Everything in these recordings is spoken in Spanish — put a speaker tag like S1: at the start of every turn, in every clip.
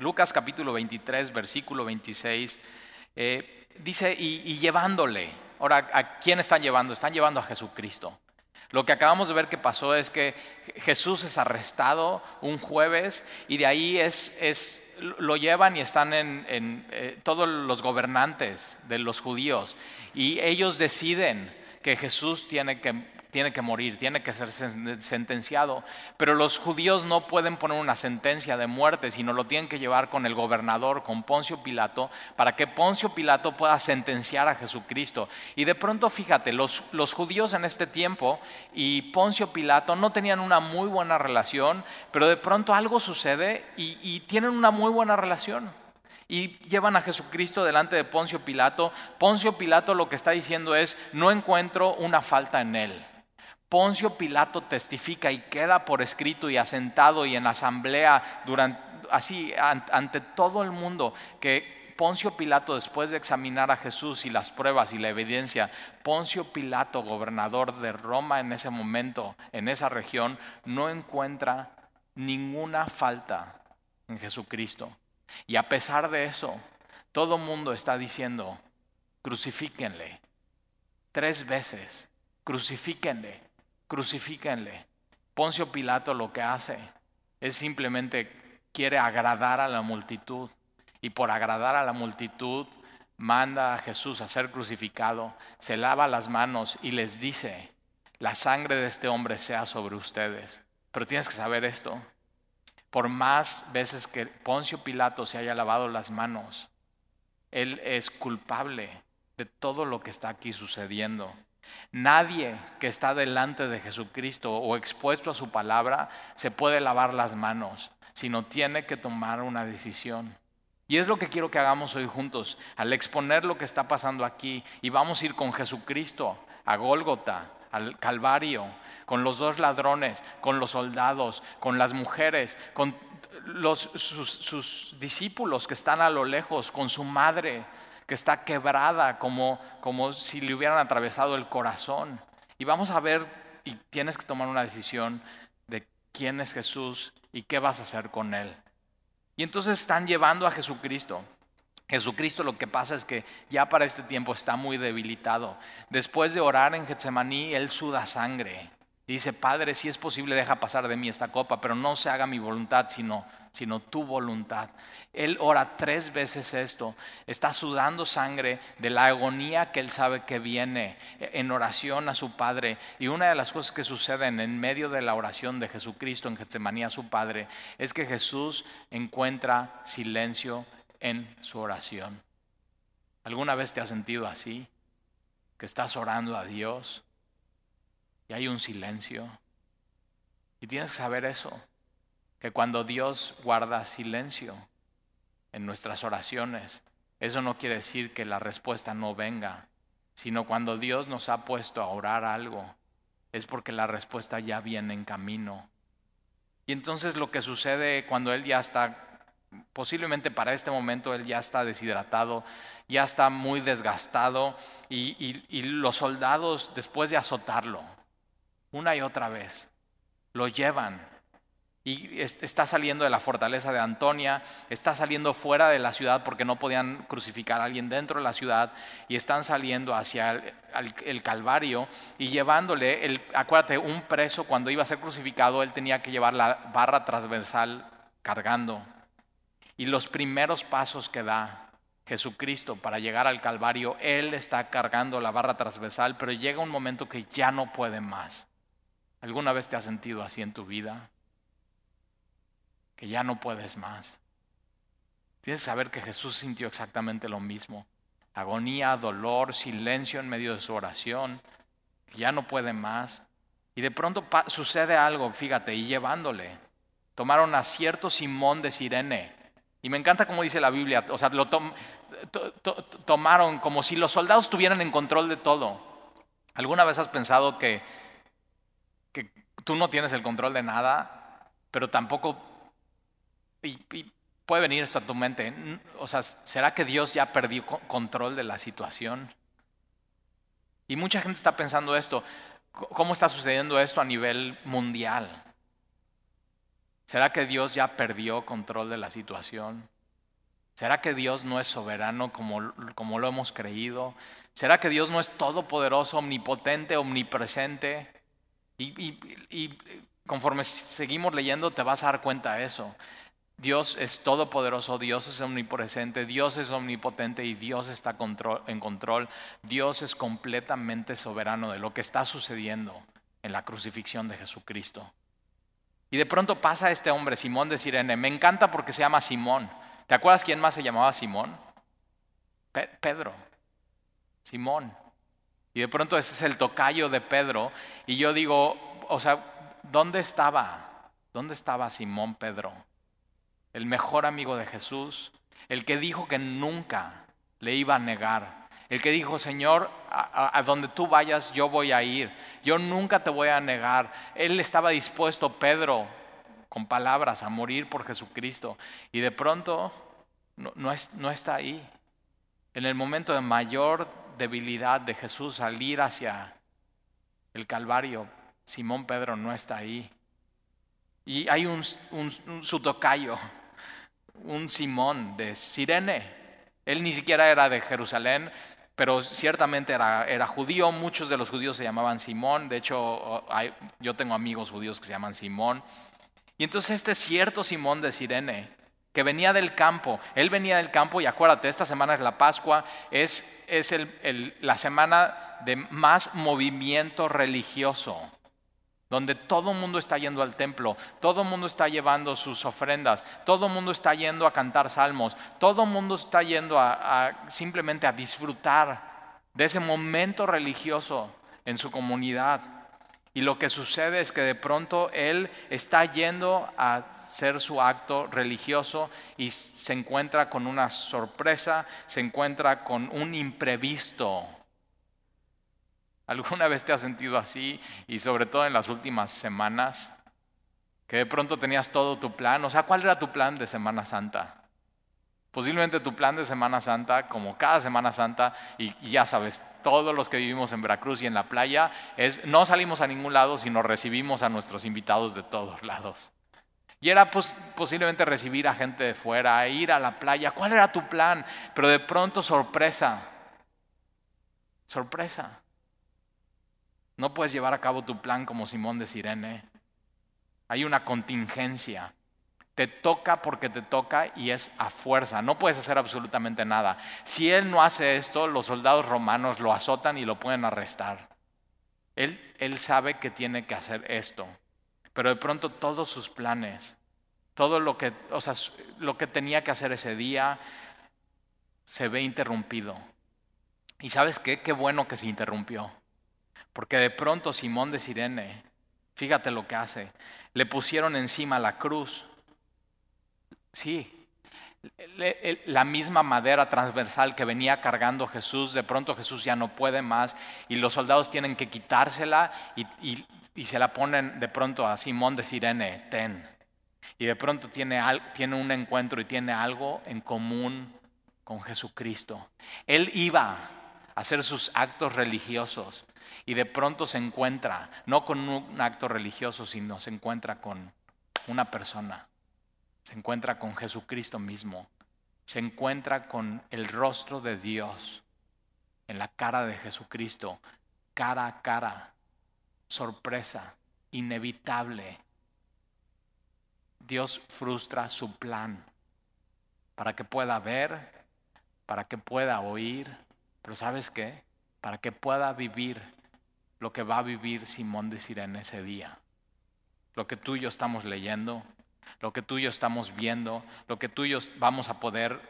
S1: Lucas capítulo 23, versículo 26, eh, dice, y, llevándole, ahora, ¿a quién están llevando? Están llevando a Jesucristo. Lo que acabamos de ver que pasó es que Jesús es arrestado un jueves y de ahí es, es lo llevan y están en, eh, todos los gobernantes de los judíos y ellos deciden que Jesús tiene que tiene que morir, tiene que ser sentenciado. Pero los judíos no pueden poner una sentencia de muerte, sino lo tienen que llevar con el gobernador, con Poncio Pilato, para que Poncio Pilato pueda sentenciar a Jesucristo. Y de pronto, fíjate, los, judíos en este tiempo y Poncio Pilato no tenían una muy buena relación, pero de pronto algo sucede y, y tienen una muy buena relación y llevan a Jesucristo delante de Poncio Pilato. Poncio Pilato lo que está diciendo es, no encuentro una falta en él. Poncio Pilato testifica y queda por escrito y asentado y en asamblea durante, así ante todo el mundo que Poncio Pilato, después de examinar a Jesús y las pruebas y la evidencia, Poncio Pilato, gobernador de Roma en ese momento, en esa región, no encuentra ninguna falta en Jesucristo. Y a pesar de eso, todo el mundo está diciendo, crucifíquenle. Tres veces, crucifíquenle crucifíquenle. Poncio Pilato lo que hace es simplemente quiere agradar a la multitud y por agradar a la multitud manda a Jesús a ser crucificado, se lava las manos y les dice, la sangre de este hombre sea sobre ustedes. Pero tienes que saber esto, por más veces que Poncio Pilato se haya lavado las manos, él es culpable de todo lo que está aquí sucediendo. Nadie que está delante de Jesucristo o expuesto a su palabra se puede lavar las manos, sino tiene que tomar una decisión. Y es lo que quiero que hagamos hoy juntos, al exponer lo que está pasando aquí. Y vamos a ir con Jesucristo a Gólgota, al Calvario, con los dos ladrones, con los soldados, con las mujeres, con sus, sus discípulos que están a lo lejos, con su madre, que está quebrada como, como si le hubieran atravesado el corazón. Y vamos a ver, y tienes que tomar una decisión de quién es Jesús y qué vas a hacer con él. Y entonces están llevando a Jesucristo. Jesucristo lo que pasa es que ya para este tiempo está muy debilitado. Después de orar en Getsemaní, él suda sangre. Dice, Padre, si es posible, deja pasar de mí esta copa, pero no se haga mi voluntad, sino sino tu voluntad. Él ora tres veces esto, está sudando sangre de la agonía que él sabe que viene en oración a su Padre. Y una de las cosas que suceden en medio de la oración de Jesucristo en Getsemaní a su Padre es que Jesús encuentra silencio en su oración. ¿Alguna vez te has sentido así? Que estás orando a Dios y hay un silencio. Y tienes que saber eso que cuando Dios guarda silencio en nuestras oraciones, eso no quiere decir que la respuesta no venga, sino cuando Dios nos ha puesto a orar algo, es porque la respuesta ya viene en camino. Y entonces lo que sucede cuando Él ya está, posiblemente para este momento Él ya está deshidratado, ya está muy desgastado, y, y los soldados, después de azotarlo, una y otra vez, lo llevan y está saliendo de la fortaleza de Antonia, está saliendo fuera de la ciudad porque no podían crucificar a alguien dentro de la ciudad y están saliendo hacia el, Calvario y llevándole, el, acuérdate, un preso cuando iba a ser crucificado, él tenía que llevar la barra transversal cargando. Y los primeros pasos que da Jesucristo para llegar al Calvario, él está cargando la barra transversal, pero llega un momento que ya no puede más. ¿Alguna vez te has sentido así en tu vida? Que ya no puedes más. Tienes que saber que Jesús sintió exactamente lo mismo. Agonía, dolor, silencio en medio de su oración, ya no puede más. Y de pronto sucede algo, fíjate, y llevándole. Tomaron a cierto Simón de Sirene. Y me encanta como dice la Biblia, o sea, lo tomaron como si los soldados estuvieran en control de todo. ¿Alguna vez has pensado que, que tú no tienes el control de nada, pero tampoco y, puede venir esto a tu mente. O sea, ¿será que Dios ya perdió control de la situación? Y mucha gente está pensando esto. ¿Cómo está sucediendo esto a nivel mundial? ¿Será que Dios ya perdió control de la situación? ¿Será que Dios no es soberano como, como lo hemos creído? ¿Será que Dios no es todopoderoso, omnipotente, omnipresente? Y, conforme seguimos leyendo te vas a dar cuenta de eso. Dios es todopoderoso, Dios es omnipresente, Dios es omnipotente y Dios está en control. Dios es completamente soberano de lo que está sucediendo en la crucifixión de Jesucristo. Y de pronto pasa este hombre, Simón de Sirene. Me encanta porque se llama Simón. ¿Te acuerdas quién más se llamaba Simón? Pedro. Simón. Y de pronto ese es el tocayo de Pedro. Y yo digo, o sea, ¿dónde estaba? ¿Dónde estaba Simón Pedro? El mejor amigo de Jesús, el que dijo que nunca le iba a negar, el que dijo, Señor, a, donde tú vayas yo voy a ir, yo nunca te voy a negar. Él estaba dispuesto, Pedro, con palabras, a morir por Jesucristo. Y de pronto no, no, es, no está ahí. En el momento de mayor debilidad de Jesús salir hacia el Calvario, Simón Pedro no está ahí. Y hay un, un, un su tocayo, un Simón de Sirene. Él ni siquiera era de Jerusalén, pero ciertamente era, era, judío, muchos de los judíos se llamaban Simón, de hecho yo tengo amigos judíos que se llaman Simón. Y entonces este cierto Simón de Sirene, que venía del campo, él venía del campo y acuérdate, esta semana es la Pascua, es, es el, el, la semana de más movimiento religioso donde todo el mundo está yendo al templo, todo el mundo está llevando sus ofrendas, todo el mundo está yendo a cantar salmos, todo el mundo está yendo a, simplemente a disfrutar de ese momento religioso en su comunidad. Y lo que sucede es que de pronto él está yendo a hacer su acto religioso y se encuentra con una sorpresa, se encuentra con un imprevisto ¿Alguna vez te has sentido así y sobre todo en las últimas semanas? Que de pronto tenías todo tu plan. O sea, ¿cuál era tu plan de Semana Santa? Posiblemente tu plan de Semana Santa, como cada Semana Santa, y, ya sabes, todos los que vivimos en Veracruz y en la playa, es no salimos a ningún lado, sino recibimos a nuestros invitados de todos lados. Y era posiblemente recibir a gente de fuera, ir a la playa. ¿Cuál era tu plan? Pero de pronto sorpresa. Sorpresa. No puedes llevar a cabo tu plan como Simón de Sirene. Hay una contingencia. Te toca porque te toca y es a fuerza. No puedes hacer absolutamente nada. Si él no hace esto, los soldados romanos lo azotan y lo pueden arrestar. Él, él sabe que tiene que hacer esto. Pero de pronto todos sus planes, todo lo que, o sea, lo que tenía que hacer ese día, se ve interrumpido. ¿Y sabes qué? Qué bueno que se interrumpió. Porque de pronto Simón de Sirene, fíjate lo que hace, le pusieron encima la cruz. Sí, la misma madera transversal que venía cargando Jesús, de pronto Jesús ya no puede más y los soldados tienen que quitársela y, y, se la ponen de pronto a Simón de Sirene, ten. Y de pronto tiene, tiene un encuentro y tiene algo en común con Jesucristo. Él iba a hacer sus actos religiosos, y de pronto se encuentra, no con un acto religioso, sino se encuentra con una persona, se encuentra con Jesucristo mismo, se encuentra con el rostro de Dios en la cara de Jesucristo, cara a cara, sorpresa, inevitable. Dios frustra su plan para que pueda ver, para que pueda oír, pero ¿sabes qué? Para que pueda vivir lo que va a vivir Simón de Sirene ese día. Lo que tú y yo estamos leyendo, lo que tú y yo estamos viendo, lo que tú y yo vamos a poder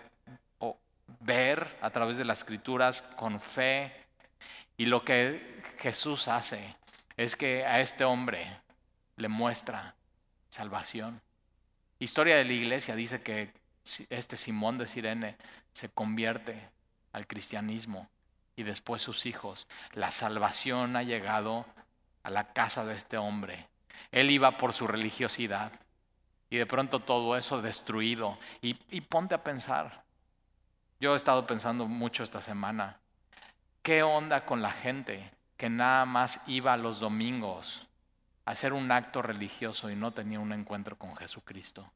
S1: ver a través de las escrituras con fe. Y lo que Jesús hace es que a este hombre le muestra salvación. Historia de la iglesia dice que este Simón de Sirene se convierte al cristianismo y después sus hijos. La salvación ha llegado a la casa de este hombre. Él iba por su religiosidad y de pronto todo eso destruido. Y, y ponte a pensar. Yo he estado pensando mucho esta semana. ¿Qué onda con la gente que nada más iba los domingos hacer un acto religioso y no tenía un encuentro con Jesucristo.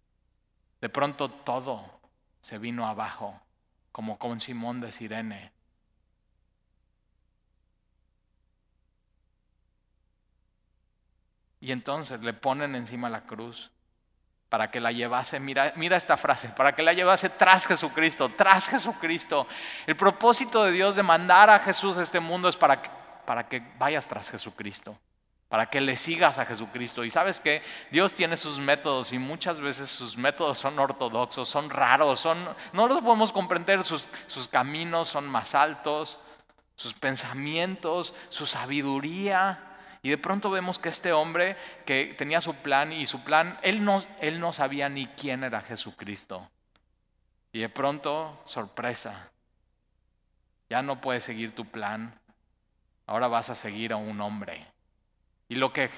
S1: De pronto todo se vino abajo, como con Simón de Sirene. Y entonces le ponen encima la cruz para que la llevase, mira, mira esta frase, para que la llevase tras Jesucristo, tras Jesucristo. El propósito de Dios de mandar a Jesús a este mundo es para, para que vayas tras Jesucristo, para que le sigas a Jesucristo. Y sabes que Dios tiene sus métodos y muchas veces sus métodos son ortodoxos, son raros, son, no los podemos comprender, sus, sus caminos son más altos, sus pensamientos, su sabiduría y de pronto vemos que este hombre que tenía su plan y su plan, él no, él no sabía ni quién era Jesucristo. Y de pronto, sorpresa, ya no puedes seguir tu plan, ahora vas a seguir a un hombre. Y lo que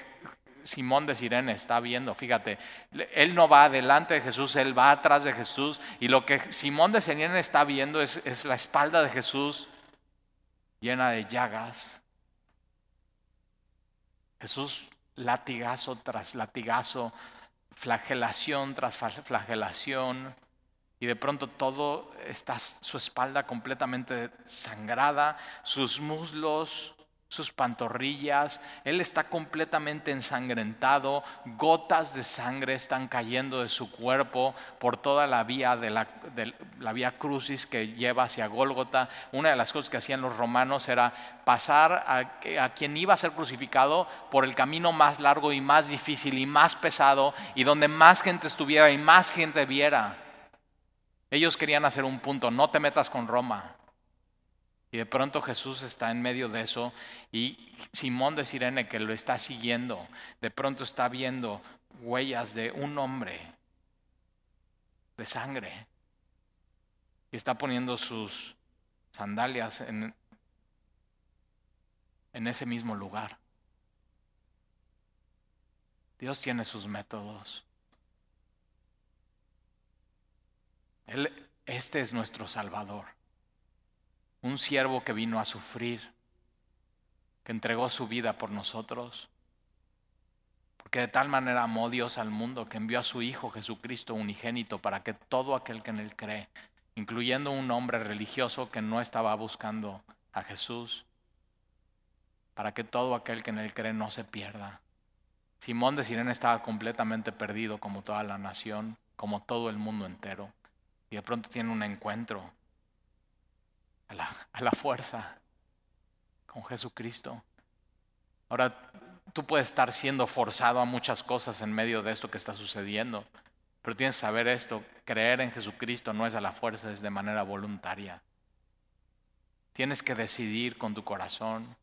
S1: Simón de Sirene está viendo, fíjate, él no va adelante de Jesús, él va atrás de Jesús. Y lo que Simón de Sirene está viendo es, es la espalda de Jesús llena de llagas, Jesús latigazo tras latigazo, flagelación tras flagelación, y de pronto todo está su espalda completamente sangrada, sus muslos sus pantorrillas, él está completamente ensangrentado, gotas de sangre están cayendo de su cuerpo por toda la vía de la, vía crucis que lleva hacia Gólgota. Una de las cosas que hacían los romanos era pasar a quien iba a ser crucificado por el camino más largo y más difícil y más pesado y donde más gente estuviera y más gente viera. Ellos querían hacer un punto, no te metas con Roma. Y de pronto Jesús está en medio de eso y Simón de Sirene que lo está siguiendo, de pronto está viendo huellas de un hombre de sangre y está poniendo sus sandalias en, en ese mismo lugar. Dios tiene sus métodos. Él, este es nuestro Salvador un siervo que vino a sufrir, que entregó su vida por nosotros, porque de tal manera amó Dios al mundo que envió a su Hijo Jesucristo unigénito para que todo aquel que en él cree, incluyendo un hombre religioso que no estaba buscando a Jesús, para que todo aquel que en él cree no se pierda. Simón de Sirene estaba completamente perdido como toda la nación, como todo el mundo entero, y de pronto tiene un encuentro a la, fuerza con Jesucristo. Ahora, tú puedes estar siendo forzado a muchas cosas en medio de esto que está sucediendo, pero tienes que saber esto, creer en Jesucristo no es a la fuerza, es de manera voluntaria. Tienes que decidir con tu corazón,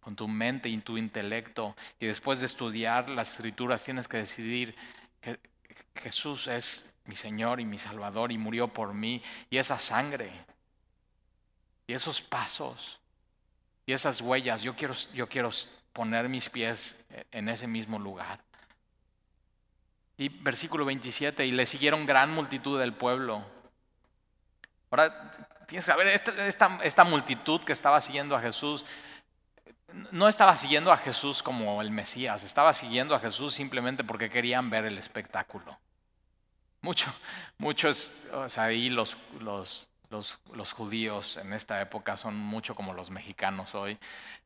S1: con tu mente y tu intelecto, y después de estudiar las escrituras tienes que decidir que Jesús es mi Señor y mi Salvador y murió por mí, y esa sangre y esos pasos y esas huellas, yo quiero, yo quiero poner mis pies en ese mismo lugar. Y versículo 27, y le siguieron gran multitud del pueblo. Ahora, tienes que saber, esta, esta, multitud que estaba siguiendo a Jesús, no estaba siguiendo a Jesús como el Mesías, estaba siguiendo a Jesús simplemente porque querían ver el espectáculo. Mucho, muchos, o sea, ahí los, los los, judíos en esta época son mucho como los mexicanos hoy.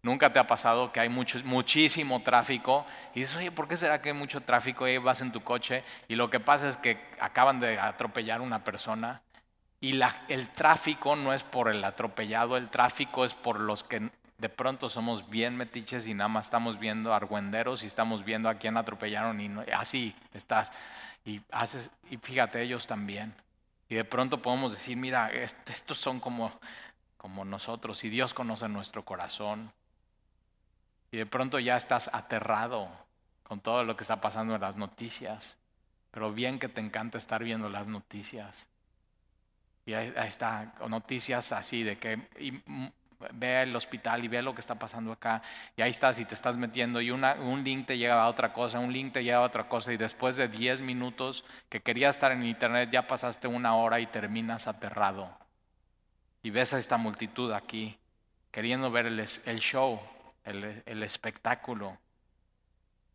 S1: Nunca te ha pasado que hay mucho, muchísimo tráfico y dices, oye, ¿por qué será que hay mucho tráfico? Y vas en tu coche y lo que pasa es que acaban de atropellar una persona y el tráfico no es por el atropellado, el tráfico es por los que de pronto somos bien metiches y nada más estamos viendo argüenderos y estamos viendo a quién atropellaron y así estás. Y, haces, y fíjate, ellos también. Y de pronto podemos decir, mira, estos son como, como nosotros y Dios conoce nuestro corazón. Y de pronto ya estás aterrado con todo lo que está pasando en las noticias. Pero bien que te encanta estar viendo las noticias. Y ahí, está, noticias así de que ve el hospital y ve lo que está pasando acá, y ahí estás y te estás metiendo, y un link te llega a otra cosa, un link te llega a otra cosa, y después de 10 minutos que querías estar en internet, ya pasaste una hora y terminas aterrado. Y ves a esta multitud aquí, queriendo ver el, show, el, el espectáculo.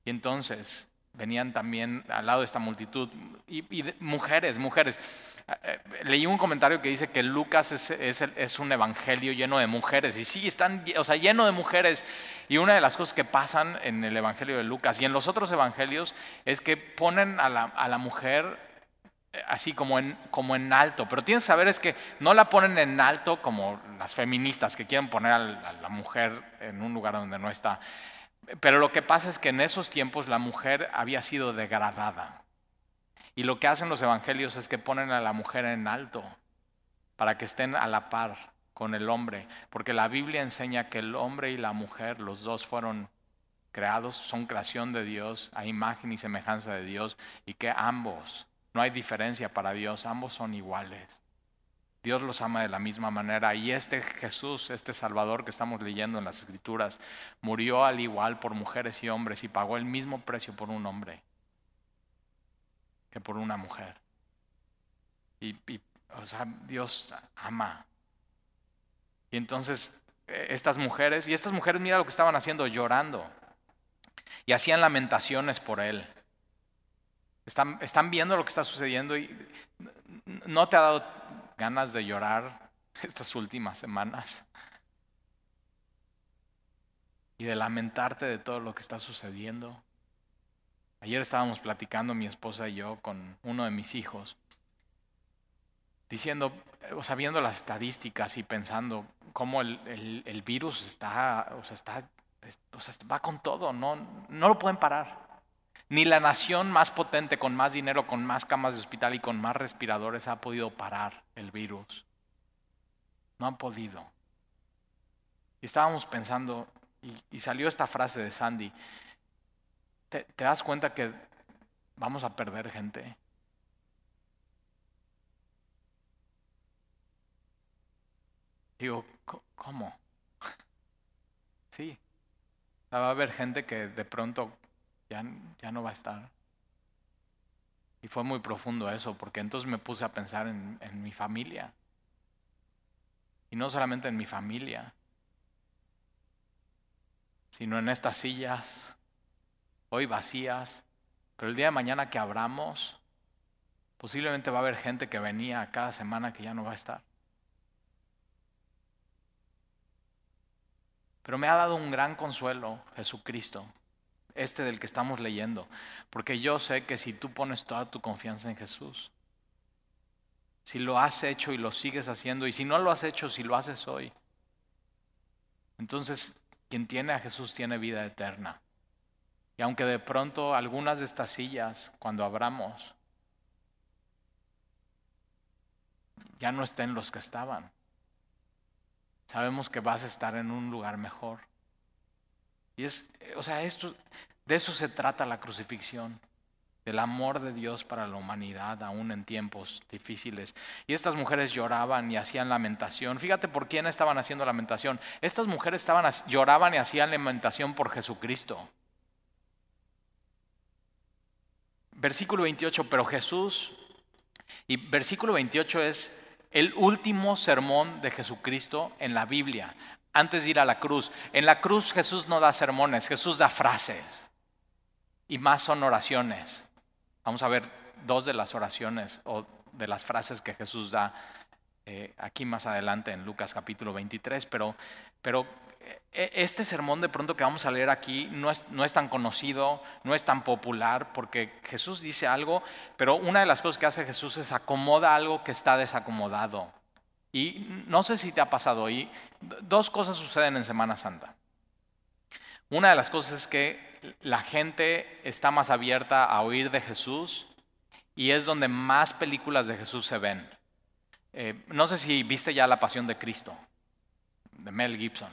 S1: Y entonces venían también al lado de esta multitud y, mujeres, mujeres. Eh, leí un comentario que dice que Lucas es, un evangelio lleno de mujeres. Y sí, están, o sea, lleno de mujeres. Y una de las cosas que pasan en el evangelio de Lucas y en los otros evangelios es que ponen a la, mujer eh, así como en, alto. Pero tienes que saber es que no la ponen en alto como las feministas que quieren poner a la mujer en un lugar donde no está. Pero lo que pasa es que en esos tiempos la mujer había sido degradada. Y lo que hacen los evangelios es que ponen a la mujer en alto para que estén a la par con el hombre. Porque la Biblia enseña que el hombre y la mujer, los dos fueron creados, son creación de Dios, a imagen y semejanza de Dios, y que ambos, no hay diferencia para Dios, ambos son iguales. Dios los ama de la misma manera. Y este Jesús, este Salvador que estamos leyendo en las Escrituras, murió al igual por mujeres y hombres y pagó el mismo precio por un hombre por una mujer. Y, o sea, Dios ama. Y entonces eh, estas mujeres, y estas mujeres mira lo que estaban haciendo, llorando. Y hacían lamentaciones por él. Están, están viendo lo que está sucediendo y no te ha dado ganas de llorar estas últimas semanas y de lamentarte de todo lo que está sucediendo. Ayer estábamos platicando mi esposa y yo con uno de mis hijos, diciendo, o sea, viendo las estadísticas y pensando cómo el, virus está, o sea, está, o sea, va con todo, no, no lo pueden parar. Ni la nación más potente, con más dinero, con más camas de hospital y con más respiradores ha podido parar el virus. No han podido. Y estábamos pensando, y, salió esta frase de Sandy, ¿te, das cuenta que vamos a perder gente? Digo, ¿cómo? Sí. Va a haber gente que de pronto ya, no va a estar. Y fue muy profundo eso, porque entonces me puse a pensar en, en mi familia. Y no solamente en mi familia, sino en estas sillas, hoy vacías, pero el día de mañana que abramos, posiblemente va a haber gente que venía cada semana que ya no va a estar. Pero me ha dado un gran consuelo Jesucristo este del que estamos leyendo, porque yo sé que si tú pones toda tu confianza en Jesús, si lo has hecho y lo sigues haciendo, y si no lo has hecho, si lo haces hoy, entonces quien tiene a Jesús tiene vida eterna. Y aunque de pronto algunas de estas sillas, cuando abramos, ya no estén los que estaban, sabemos que vas a estar en un lugar mejor. Y es, o sea, esto, de eso se trata la crucifixión, del amor de Dios para la humanidad, aún en tiempos difíciles. Y estas mujeres lloraban y hacían lamentación. Fíjate por quién estaban haciendo lamentación. Estas mujeres estaban, lloraban y hacían lamentación por Jesucristo. Versículo 28, pero Jesús, y versículo 28 es el último sermón de Jesucristo en la Biblia antes de ir a la cruz. En la cruz Jesús no da sermones, Jesús da frases. Y más son oraciones. Vamos a ver dos de las oraciones o de las frases que Jesús da eh, aquí más adelante en Lucas capítulo 23. Pero, pero este sermón de pronto que vamos a leer aquí no es, no es tan conocido, no es tan popular, porque Jesús dice algo, pero una de las cosas que hace Jesús es acomoda algo que está desacomodado. Y no sé si te ha pasado, y dos cosas suceden en Semana Santa. Una de las cosas es que la gente está más abierta a oír de Jesús y es donde más películas de Jesús se ven. Eh, no sé si viste ya La Pasión de Cristo, de Mel Gibson,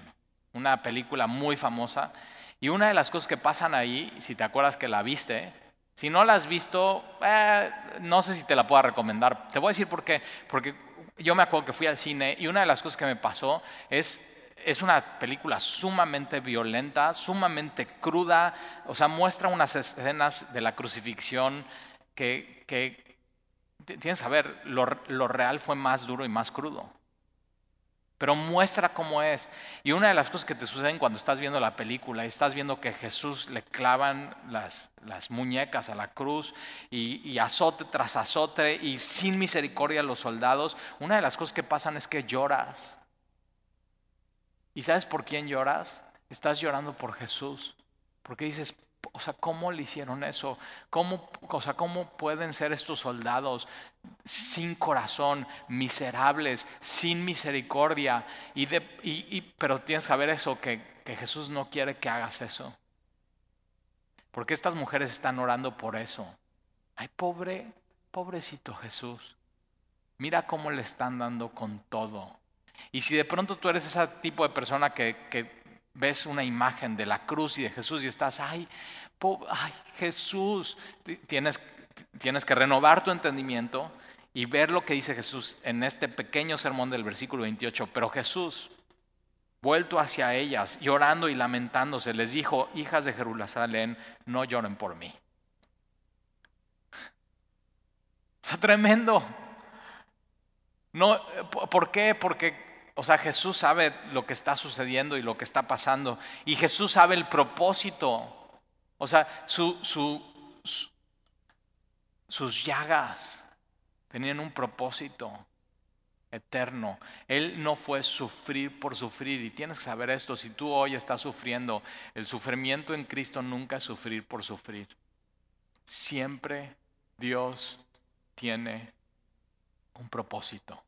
S1: una película muy famosa. Y una de las cosas que pasan ahí, si te acuerdas que la viste, si no la has visto, eh, no sé si te la puedo recomendar. Te voy a decir por qué. Porque yo me acuerdo que fui al cine y una de las cosas que me pasó es es una película sumamente violenta, sumamente cruda, o sea, muestra unas escenas de la crucifixión que, que tienes que saber, lo, lo, real fue más duro y más crudo. Pero muestra cómo es. Y una de las cosas que te suceden cuando estás viendo la película y estás viendo que Jesús le clavan las, las muñecas a la cruz y, y, azote tras azote y sin misericordia los soldados, una de las cosas que pasan es que lloras. ¿Y sabes por quién lloras? Estás llorando por Jesús, porque dices, o sea, ¿cómo le hicieron eso? ¿Cómo, o sea, ¿cómo pueden ser estos soldados sin corazón, miserables, sin misericordia? Y de, y, pero tienes que saber eso, que, que Jesús no quiere que hagas eso. Porque estas mujeres están orando por eso. Ay, pobre, pobrecito Jesús. Mira cómo le están dando con todo. Y si de pronto tú eres ese tipo de persona que, que ves una imagen de la cruz y de Jesús y estás, ay, Jesús, tienes, tienes que renovar tu entendimiento y ver lo que dice Jesús en este pequeño sermón del versículo 28. Pero Jesús, vuelto hacia ellas, llorando y lamentándose, les dijo, hijas de Jerusalén, no lloren por mí. Está tremendo. No, ¿Por qué? Porque o sea, Jesús sabe lo que está sucediendo y lo que está pasando. Y Jesús sabe el propósito. O sea, sus llagas tenían un propósito eterno. Él no fue sufrir por sufrir. Y tienes que saber esto, si tú hoy estás sufriendo, el sufrimiento en Cristo nunca es sufrir por sufrir. Siempre Dios tiene un propósito.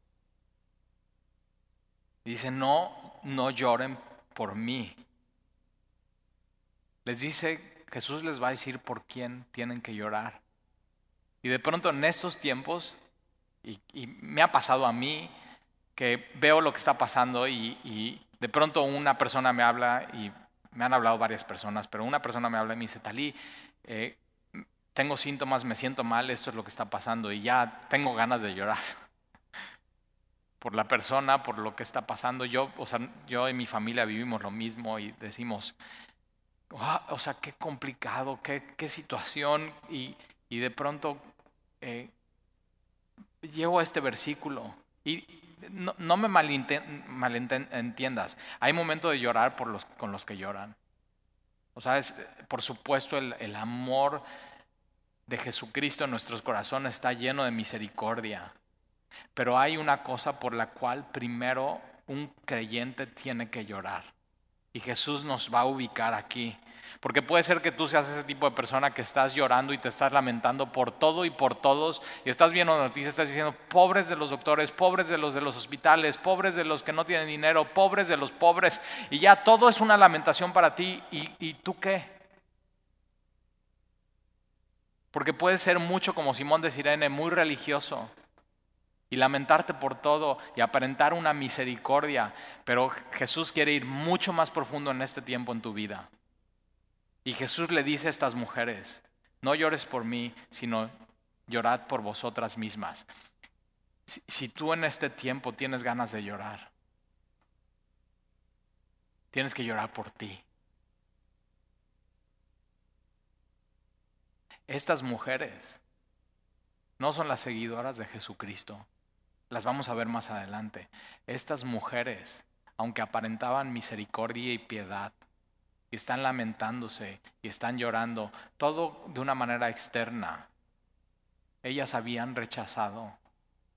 S1: Dice, no, no lloren por mí. Les dice, Jesús les va a decir por quién tienen que llorar. Y de pronto en estos tiempos, y, me ha pasado a mí, que veo lo que está pasando y, de pronto una persona me habla, y me han hablado varias personas, pero una persona me habla y me dice, Talí, eh, tengo síntomas, me siento mal, esto es lo que está pasando y ya tengo ganas de llorar por la persona, por lo que está pasando. Yo, o sea, yo y mi familia vivimos lo mismo y decimos, o sea, qué complicado, qué, qué situación. Y, y, de pronto eh, llego a este versículo y no, no me malentiendas. Hay momentos de llorar por los, con los que lloran. O sea, es, por supuesto el, el amor de Jesucristo en nuestros corazones está lleno de misericordia. Pero hay una cosa por la cual primero un creyente tiene que llorar. Y Jesús nos va a ubicar aquí. Porque puede ser que tú seas ese tipo de persona que estás llorando y te estás lamentando por todo y por todos. Y estás viendo noticias, estás diciendo, pobres de los doctores, pobres de los de los hospitales, pobres de los que no tienen dinero, pobres de los pobres. Y ya todo es una lamentación para ti. ¿Y, y tú qué? Porque puede ser mucho como Simón de Sirene, muy religioso y lamentarte por todo y aparentar una misericordia, pero Jesús quiere ir mucho más profundo en este tiempo en tu vida. Y Jesús le dice a estas mujeres, no llores por mí, sino llorad por vosotras mismas. Si, si tú en este tiempo tienes ganas de llorar, tienes que llorar por ti. Estas mujeres no son las seguidoras de Jesucristo las vamos a ver más adelante. Estas mujeres, aunque aparentaban misericordia y piedad, están lamentándose y están llorando, todo de una manera externa, ellas habían rechazado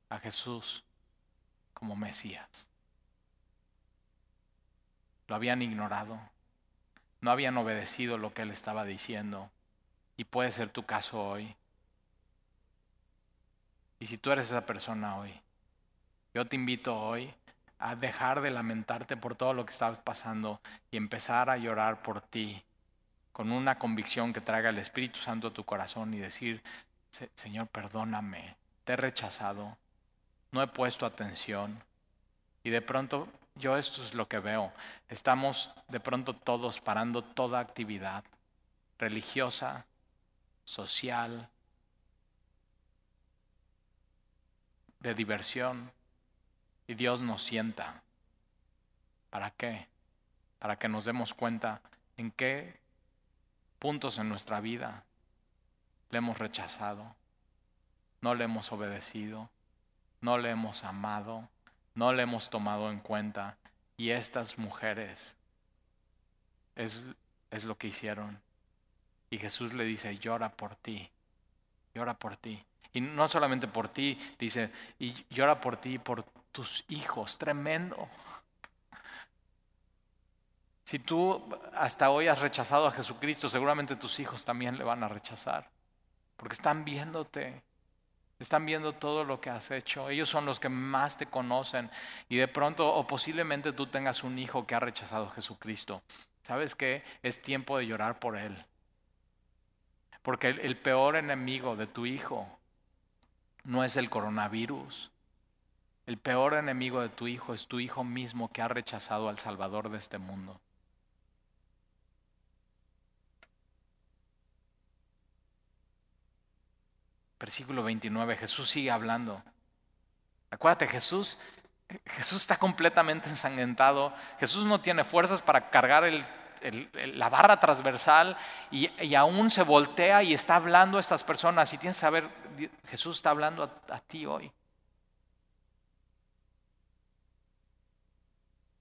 S1: a Jesús como Mesías. Lo habían ignorado, no habían obedecido lo que él estaba diciendo. Y puede ser tu caso hoy. Y si tú eres esa persona hoy, yo te invito hoy a dejar de lamentarte por todo lo que está pasando y empezar a llorar por ti con una convicción que traiga el Espíritu Santo a tu corazón y decir, Señor, perdóname, te he rechazado, no he puesto atención. Y de pronto yo esto es lo que veo. Estamos de pronto todos parando toda actividad religiosa, social, de diversión, y Dios nos sienta. ¿Para qué? Para que nos demos cuenta en qué puntos en nuestra vida le hemos rechazado, no le hemos obedecido, no le hemos amado, no le hemos tomado en cuenta. Y estas mujeres es, es lo que hicieron. Y Jesús le dice, llora por ti, llora por ti. Y no solamente por ti, dice, y llora por ti por tus hijos. Tremendo. Si tú hasta hoy has rechazado a Jesucristo, seguramente tus hijos también le van a rechazar. Porque están viéndote, están viendo todo lo que has hecho. Ellos son los que más te conocen. Y de pronto, o posiblemente tú tengas un hijo que ha rechazado a Jesucristo. ¿Sabes qué? Es tiempo de llorar por él. Porque el, peor enemigo de tu hijo no es el coronavirus. El peor enemigo de tu hijo es tu hijo mismo que ha rechazado al Salvador de este mundo. Versículo 29, Jesús sigue hablando. Acuérdate, Jesús, Jesús está completamente ensangrentado. Jesús no tiene fuerzas para cargar la barra transversal y, aún se voltea y está hablando a estas personas. Y tienes que saber, Jesús está hablando a, ti hoy.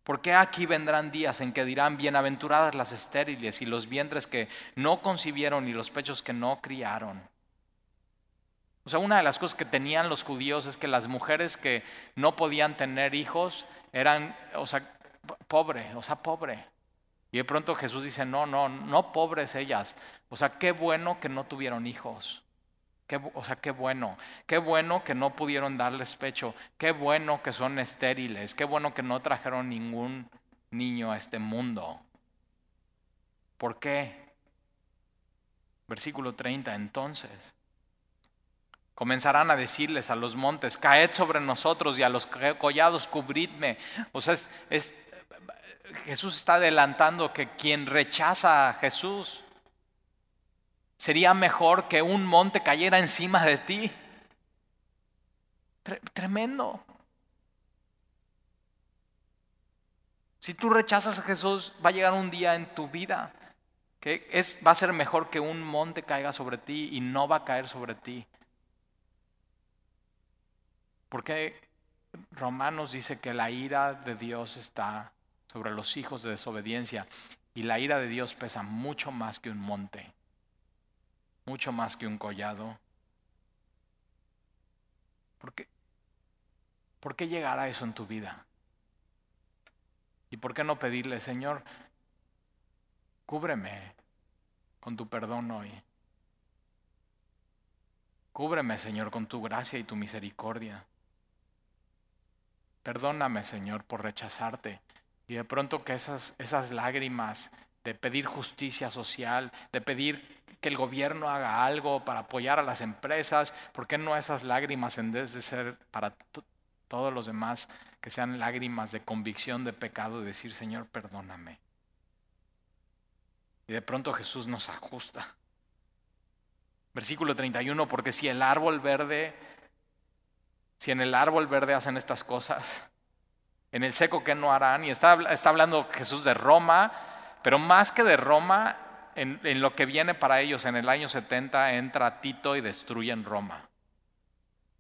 S1: Porque aquí vendrán días en que dirán, bienaventuradas las estériles y los vientres que no concibieron y los pechos que no criaron. O sea, una de las cosas que tenían los judíos es que las mujeres que no podían tener hijos eran, o sea, pobre, o sea, pobre. Y de pronto Jesús dice, no, no, no pobres ellas. O sea, qué bueno que no tuvieron hijos. Qué, o sea, qué bueno. Qué bueno que no pudieron darles pecho. Qué bueno que son estériles. Qué bueno que no trajeron ningún niño a este mundo. ¿Por qué? Versículo 30, entonces. Comenzarán a decirles a los montes, caed sobre nosotros y a los collados cubridme. O sea, es, Jesús está adelantando que quien rechaza a Jesús sería mejor que un monte cayera encima de ti. Tremendo. Si tú rechazas a Jesús, va a llegar un día en tu vida que es, va a ser mejor que un monte caiga sobre ti y no va a caer sobre ti. Porque Romanos dice que la ira de Dios está sobre los hijos de desobediencia y la ira de Dios pesa mucho más que un monte, mucho más que un collado. ¿Por qué? ¿Por qué llegará eso en tu vida? ¿Y por qué no pedirle, Señor, cúbreme con tu perdón hoy? Cúbreme, Señor, con tu gracia y tu misericordia. Perdóname, Señor, por rechazarte. Y de pronto que esas, esas lágrimas de pedir justicia social, de pedir que el gobierno haga algo para apoyar a las empresas, ¿por qué no esas lágrimas en vez de ser para todos los demás, que sean lágrimas de convicción de pecado y decir, Señor, perdóname? Y de pronto Jesús nos ajusta. Versículo 31, porque si el árbol verde si en el árbol verde hacen estas cosas, en el seco que no harán. Y está, está hablando Jesús de Roma, pero más que de Roma, en, lo que viene para ellos en el año 70 entra Tito y destruyen Roma.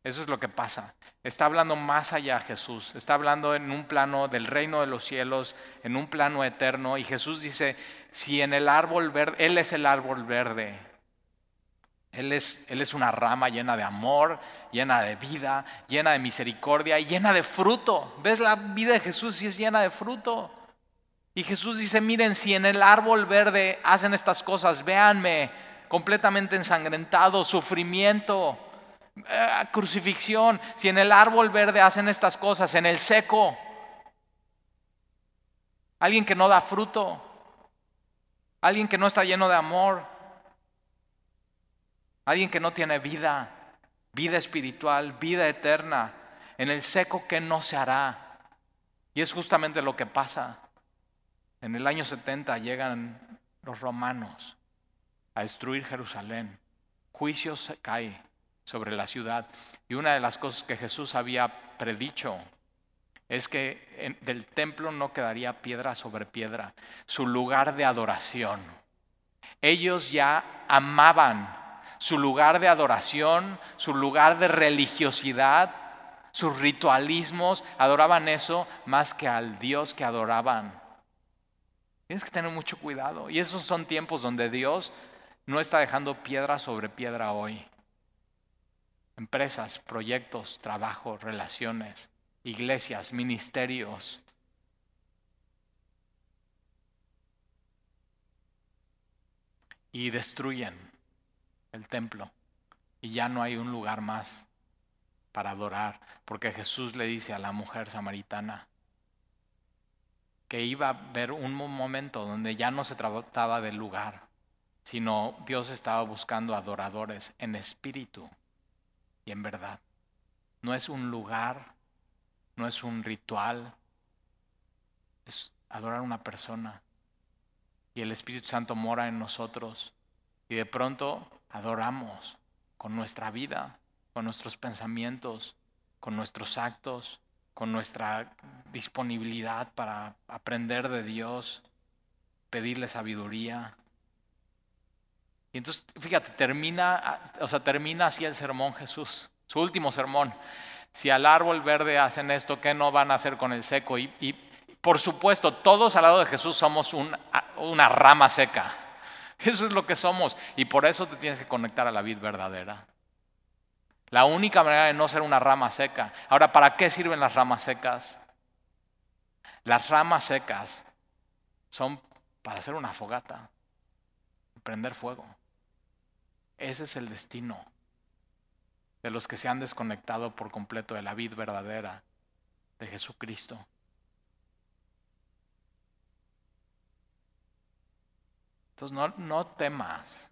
S1: Eso es lo que pasa. Está hablando más allá Jesús. Está hablando en un plano del reino de los cielos, en un plano eterno. Y Jesús dice, si en el árbol verde, Él es el árbol verde, él es, él es, una rama llena de amor, llena de vida, llena de misericordia y llena de fruto. ¿Ves la vida de Jesús si es llena de fruto? Y Jesús dice, miren, si en el árbol verde hacen estas cosas, véanme completamente ensangrentado, sufrimiento, eh, crucifixión. Si en el árbol verde hacen estas cosas, en el seco, alguien que no da fruto, alguien que no está lleno de amor, Alguien que no tiene vida, vida espiritual, vida eterna, en el seco que no se hará. Y es justamente lo que pasa. En el año 70 llegan los romanos a destruir Jerusalén. Juicio cae sobre la ciudad. Y una de las cosas que Jesús había predicho es que del templo no quedaría piedra sobre piedra, su lugar de adoración. Ellos ya amaban su lugar de adoración, su lugar de religiosidad, sus ritualismos, adoraban eso más que al Dios que adoraban. Tienes que tener mucho cuidado. Y esos son tiempos donde Dios no está dejando piedra sobre piedra hoy. Empresas, proyectos, trabajo, relaciones, iglesias, ministerios. Y destruyen el templo. Y ya no hay un lugar más para adorar. Porque Jesús le dice a la mujer samaritana, que iba a haber un momento donde ya no se trataba del lugar, sino Dios estaba buscando adoradores en espíritu y en verdad. No es un lugar, no es un ritual, es adorar a una persona. Y el Espíritu Santo mora en nosotros. Y de pronto adoramos con nuestra vida, con nuestros pensamientos, con nuestros actos, con nuestra disponibilidad para aprender de Dios, pedirle sabiduría. Y entonces, fíjate, termina, o sea, termina así el sermón Jesús, su último sermón. Si al árbol verde hacen esto, ¿qué no van a hacer con el seco? Y, y por supuesto, todos al lado de Jesús somos una rama seca. Eso es lo que somos. Y por eso te tienes que conectar a la vid verdadera. La única manera de no ser una rama seca. Ahora, ¿para qué sirven las ramas secas? Las ramas secas son para hacer una fogata, prender fuego. Ese es el destino de los que se han desconectado por completo de la vid verdadera de Jesucristo. Entonces no, no temas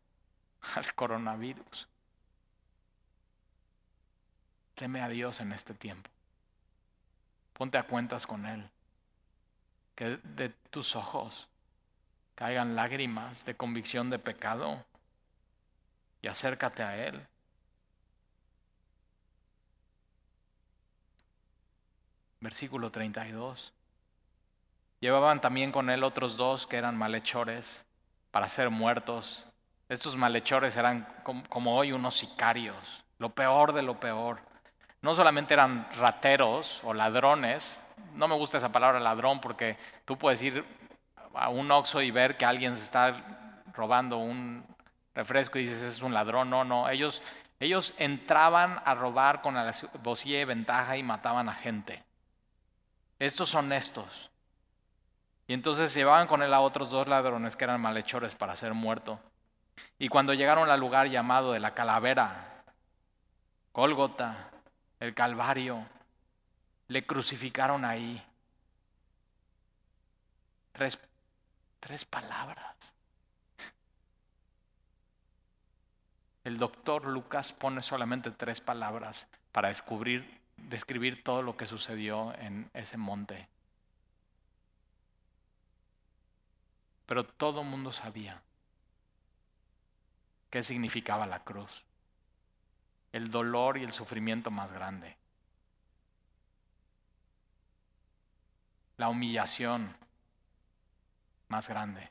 S1: al coronavirus. Teme a Dios en este tiempo. Ponte a cuentas con Él. Que de tus ojos caigan lágrimas de convicción de pecado y acércate a Él. Versículo 32. Llevaban también con él otros dos que eran malhechores para ser muertos. Estos malhechores eran como hoy unos sicarios, lo peor de lo peor no solamente eran rateros o ladrones, no me gusta esa palabra ladrón porque tú puedes ir a un Oxxo y ver que alguien se está robando un refresco y dices, es un ladrón. No, no, ellos, ellos entraban a robar con la bocilla de ventaja y mataban a gente. Estos son estos. Y entonces llevaban con él a otros dos ladrones que eran malhechores para ser muerto. Y cuando llegaron al lugar llamado de la calavera, Gólgota, el Calvario, le crucificaron ahí. Tres, tres palabras. El doctor Lucas pone solamente tres palabras para descubrir, describir todo lo que sucedió en ese monte. Pero todo el mundo sabía qué significaba la cruz el dolor y el sufrimiento más grande. La humillación más grande.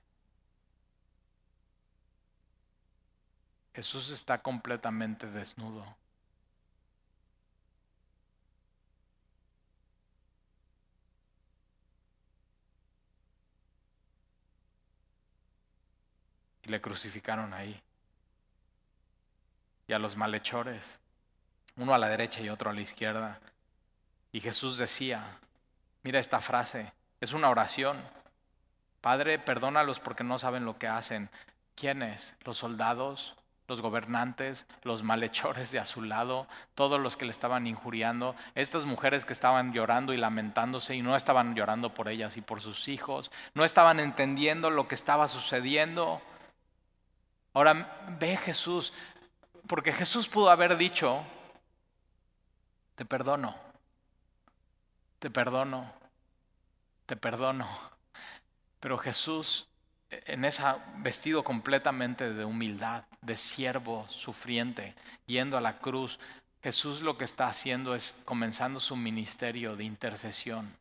S1: Jesús está completamente desnudo. Y le crucificaron ahí y a los malhechores, uno a la derecha y otro a la izquierda. Y Jesús decía, mira esta frase, es una oración. Padre, perdónalos porque no saben lo que hacen. ¿Quiénes? Los soldados, los gobernantes, los malhechores de a su lado, todos los que le estaban injuriando, estas mujeres que estaban llorando y lamentándose y no estaban llorando por ellas y por sus hijos, no estaban entendiendo lo que estaba sucediendo. Ahora ve Jesús, porque Jesús pudo haber dicho, te perdono, te perdono, te perdono. Pero Jesús, en ese vestido completamente de humildad, de siervo sufriente, yendo a la cruz, Jesús lo que está haciendo es comenzando su ministerio de intercesión.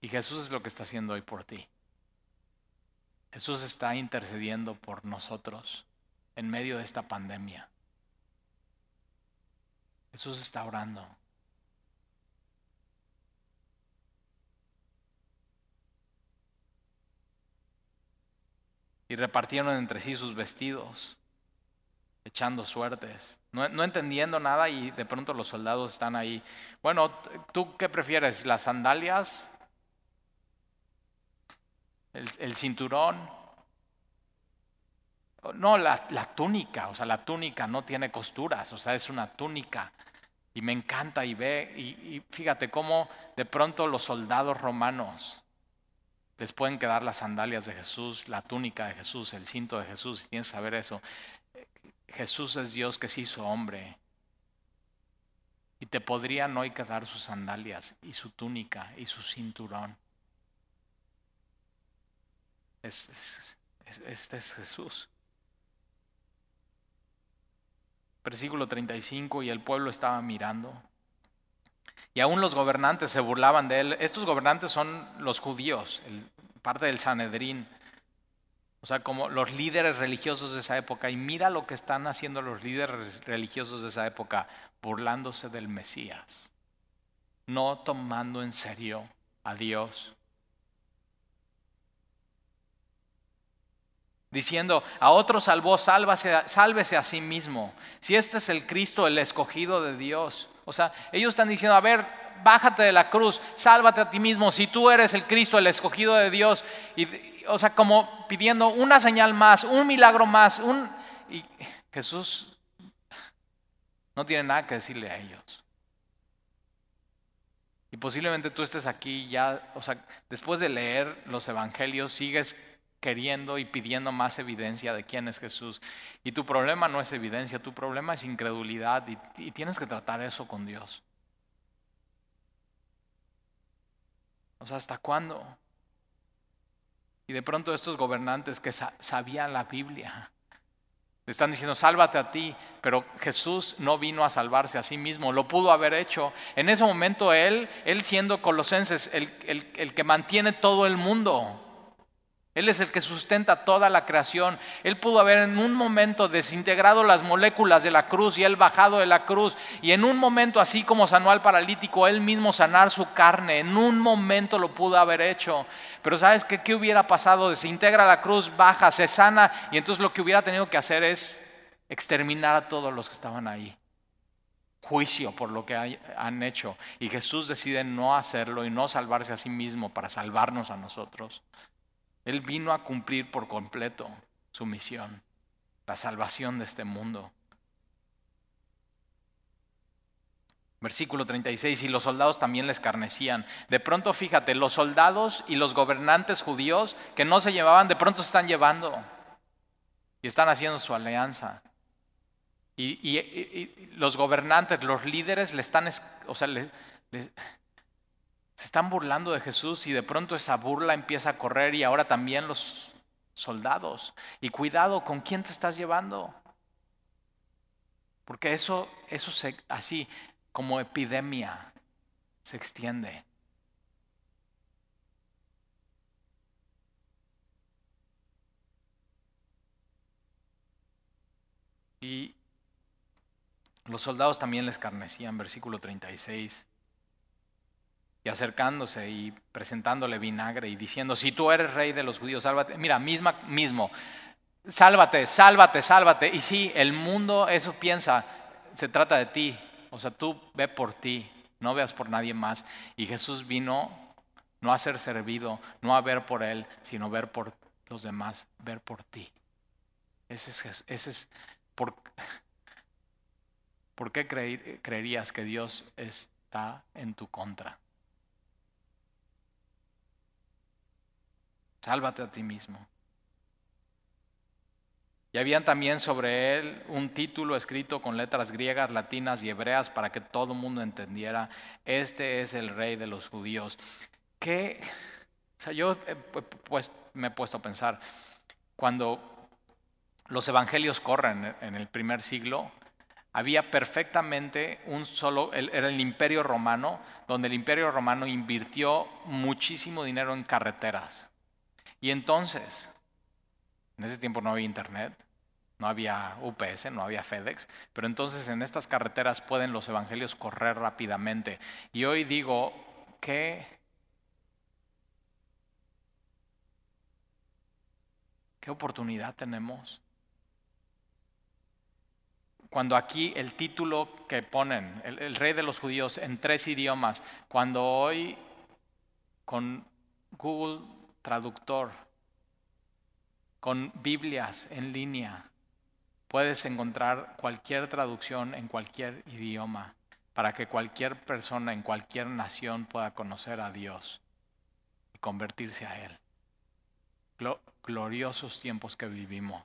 S1: Y Jesús es lo que está haciendo hoy por ti. Jesús está intercediendo por nosotros en medio de esta pandemia. Jesús está orando. Y repartieron entre sí sus vestidos, echando suertes, no, no, entendiendo nada y de pronto los soldados están ahí. Bueno, ¿tú qué prefieres? ¿Las sandalias? el, el cinturón? No, la, túnica, o sea, la túnica no tiene costuras, o sea, es una túnica. Y me encanta y ve, y, fíjate cómo de pronto los soldados romanos les pueden quedar las sandalias de Jesús, la túnica de Jesús, el cinto de Jesús, tienes que saber eso. Jesús es Dios que se hizo hombre. Y te podrían hoy quedar sus sandalias y su túnica y su cinturón. este es Jesús. Versículo 35, y el pueblo estaba mirando. Y aún los gobernantes se burlaban de él. Estos gobernantes son los judíos, parte del Sanedrín. O sea, como los líderes religiosos de esa época. Y mira lo que están haciendo los líderes religiosos de esa época, burlándose del Mesías. No tomando en serio a Dios. Diciendo, a otro salvó, sálvese a sí mismo. Si este es el Cristo, el escogido de Dios. O sea, ellos están diciendo, a ver, bájate de la cruz, sálvate a ti mismo. Si tú eres el Cristo, el escogido de Dios. Y, o sea, como pidiendo una señal más, un milagro más. Un... Y Jesús no tiene nada que decirle a ellos. Y posiblemente tú estés aquí ya, o sea, después de leer los evangelios, sigues queriendo y pidiendo más evidencia de quién es Jesús. Y tu problema no es evidencia, tu problema es incredulidad y, tienes que tratar eso con Dios. O sea, ¿hasta cuándo? Y de pronto estos gobernantes que sabían la Biblia, le están diciendo, sálvate a ti, pero Jesús no vino a salvarse a sí mismo, lo pudo haber hecho. En ese momento él, él siendo colosenses, el, el que mantiene todo el mundo, él es el que sustenta toda la creación. Él pudo haber en un momento desintegrado las moléculas de la cruz y él bajado de la cruz. Y en un momento, así como sanó al paralítico, él mismo sanar su carne. En un momento lo pudo haber hecho. Pero ¿sabes qué, qué hubiera pasado? Desintegra la cruz, baja, se sana. Y entonces lo que hubiera tenido que hacer es exterminar a todos los que estaban ahí. Juicio por lo que han hecho. Y Jesús decide no hacerlo y no salvarse a sí mismo para salvarnos a nosotros. Él vino a cumplir por completo su misión, la salvación de este mundo. Versículo 36, y los soldados también les carnecían. De pronto, fíjate, los soldados y los gobernantes judíos que no se llevaban, de pronto se están llevando y están haciendo su alianza. Y, los gobernantes, los líderes, le están, o sea, le, se están burlando de Jesús y de pronto esa burla empieza a correr y ahora también los soldados. Y cuidado con quién te estás llevando. Porque eso, eso así como epidemia se extiende. Y los soldados también les carnecían, versículo 36 y acercándose y presentándole vinagre y diciendo, si tú eres rey de los judíos, sálvate. Mira, misma, mismo, sálvate, sálvate, sálvate. Y sí, el mundo eso piensa, se trata de ti. O sea, tú ve por ti, no veas por nadie más. Y Jesús vino no a ser servido, no a ver por él, sino ver por los demás, ver por ti. Ese es, ese es por, ¿por qué creerías que Dios está en tu contra? Sálvate a ti mismo. Y habían también sobre él un título escrito con letras griegas, latinas y hebreas para que todo el mundo entendiera, este es el rey de los judíos. Que, o sea, yo pues, me he puesto a pensar, cuando los evangelios corren en el primer siglo, había perfectamente un solo, era el imperio romano, donde el imperio romano invirtió muchísimo dinero en carreteras. Y entonces, en ese tiempo no había internet, no había UPS, no había FedEx, pero entonces en estas carreteras pueden los evangelios correr rápidamente. Y hoy digo que ¿Qué oportunidad tenemos? Cuando aquí el título que ponen, el, rey de los judíos en tres idiomas, cuando hoy con Google Traductor, con Biblias en línea, puedes encontrar cualquier traducción en cualquier idioma para que cualquier persona en cualquier nación pueda conocer a Dios y convertirse a Él. Gloriosos tiempos que vivimos.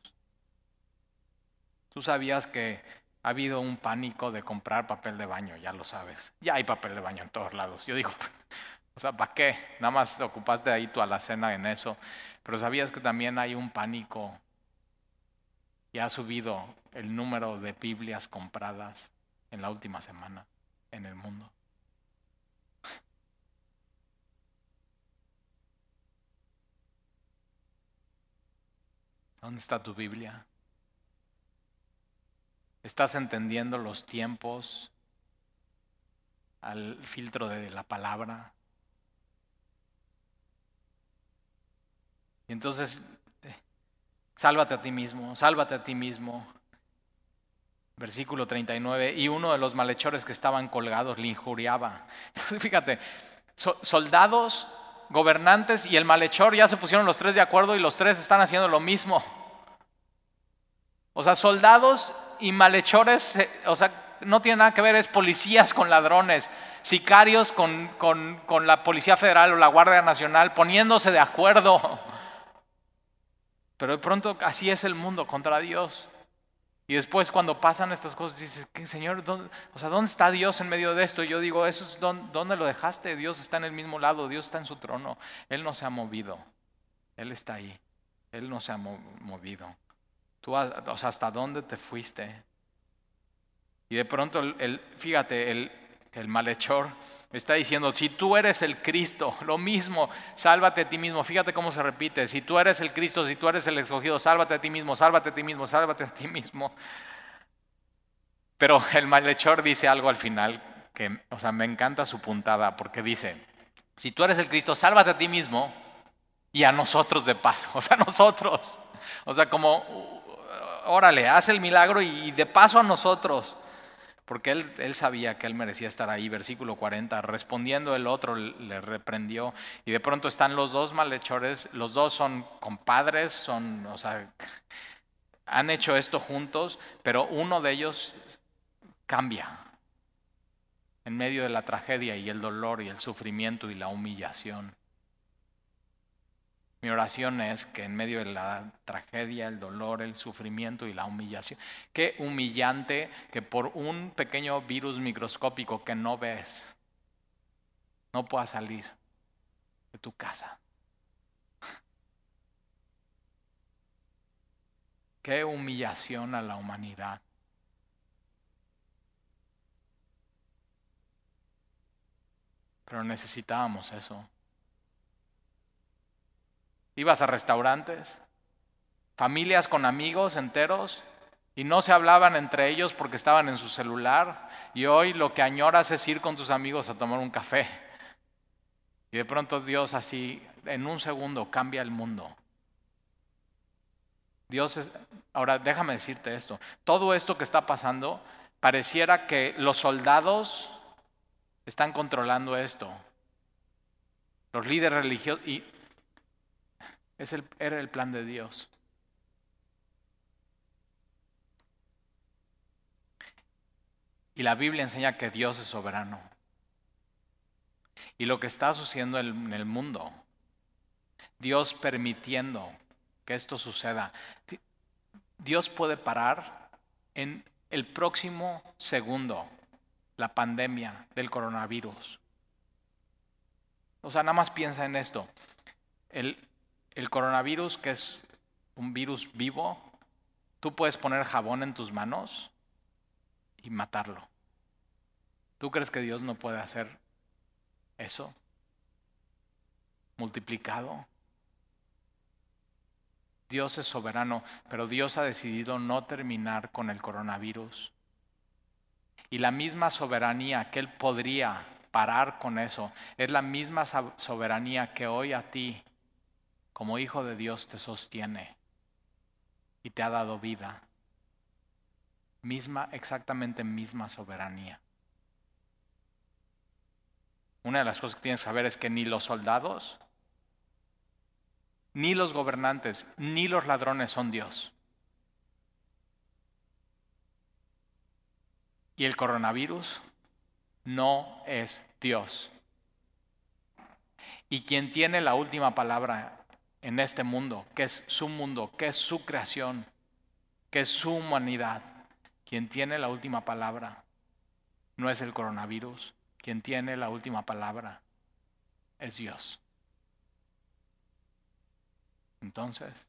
S1: Tú sabías que ha habido un pánico de comprar papel de baño, ya lo sabes. Ya hay papel de baño en todos lados. Yo digo, o sea, ¿para qué? Nada más ocupaste ahí tu alacena en eso. Pero sabías que también hay un pánico y ha subido el número de Biblias compradas en la última semana en el mundo. ¿Dónde está tu Biblia? ¿Estás entendiendo los tiempos al filtro de la palabra? Y entonces Sálvate a ti mismo, sálvate a ti mismo. Versículo 39, y uno de los malhechores que estaban colgados le injuriaba. fíjate, soldados, gobernantes y el malhechor ya se pusieron los tres de acuerdo y los tres están haciendo lo mismo. O sea, soldados y malhechores, o sea, no tiene nada que ver, es policías con ladrones, sicarios con, con la Policía Federal o la Guardia Nacional poniéndose de acuerdo. Pero de pronto así es el mundo contra Dios. Y después cuando pasan estas cosas dices, Señor, ¿dónde, o sea, ¿dónde está Dios en medio de esto? Y yo digo, eso es ¿dónde, lo dejaste? Dios está en el mismo lado, Dios está en su trono. Él no se ha movido. Él está ahí. Él no se ha movido. Tú, o sea, ¿hasta dónde te fuiste? Y de pronto, el, fíjate, el malhechor Está diciendo, si tú eres el Cristo, lo mismo, sálvate a ti mismo. Fíjate cómo se repite, si tú eres el Cristo, si tú eres el escogido, sálvate a ti mismo, sálvate a ti mismo, sálvate a ti mismo. Pero el malhechor dice algo al final que, o sea, me encanta su puntada porque dice, si tú eres el Cristo, sálvate a ti mismo y a nosotros de paso, o sea, nosotros. O sea, como, órale, haz el milagro y de paso a nosotros porque él, sabía que él merecía estar ahí. Versículo 40, respondiendo el otro le reprendió y de pronto están los dos malhechores, los dos son compadres, son, o sea, han hecho esto juntos, pero uno de ellos cambia en medio de la tragedia y el dolor y el sufrimiento y la humillación. Mi oración es que en medio de la tragedia, el dolor, el sufrimiento y la humillación, qué humillante que por un pequeño virus microscópico que no ves, no puedas salir de tu casa. Qué humillación a la humanidad. Pero necesitábamos eso. Ibas a restaurantes, familias con amigos enteros y no se hablaban entre ellos porque estaban en su celular y hoy lo que añoras es ir con tus amigos a tomar un café. Y de pronto Dios así, en un segundo, cambia el mundo. Dios es, ahora déjame decirte esto, todo esto que está pasando, pareciera que los soldados están controlando esto. Los líderes religiosos, y es el, era el plan de Dios. Y la Biblia enseña que Dios es soberano. Y lo que está sucediendo en el mundo, Dios permitiendo que esto suceda, Dios puede parar en el próximo segundo la pandemia del coronavirus. O sea, nada más piensa en esto. El, el coronavirus, que es un virus vivo, tú puedes poner jabón en tus manos y matarlo. ¿Tú crees que Dios no puede hacer eso? Multiplicado. Dios es soberano, pero Dios ha decidido no terminar con el coronavirus. Y la misma soberanía que Él podría parar con eso, es la misma soberanía que hoy a ti como hijo de Dios te sostiene y te ha dado vida. Misma, exactamente misma soberanía. Una de las cosas que tienes que saber es que ni los soldados, ni los gobernantes, ni los ladrones son Dios. Y el coronavirus no es Dios. Y quien tiene la última palabra en este mundo, que es su mundo, que es su creación, que es su humanidad, quien tiene la última palabra no es el coronavirus, quien tiene la última palabra es Dios. Entonces,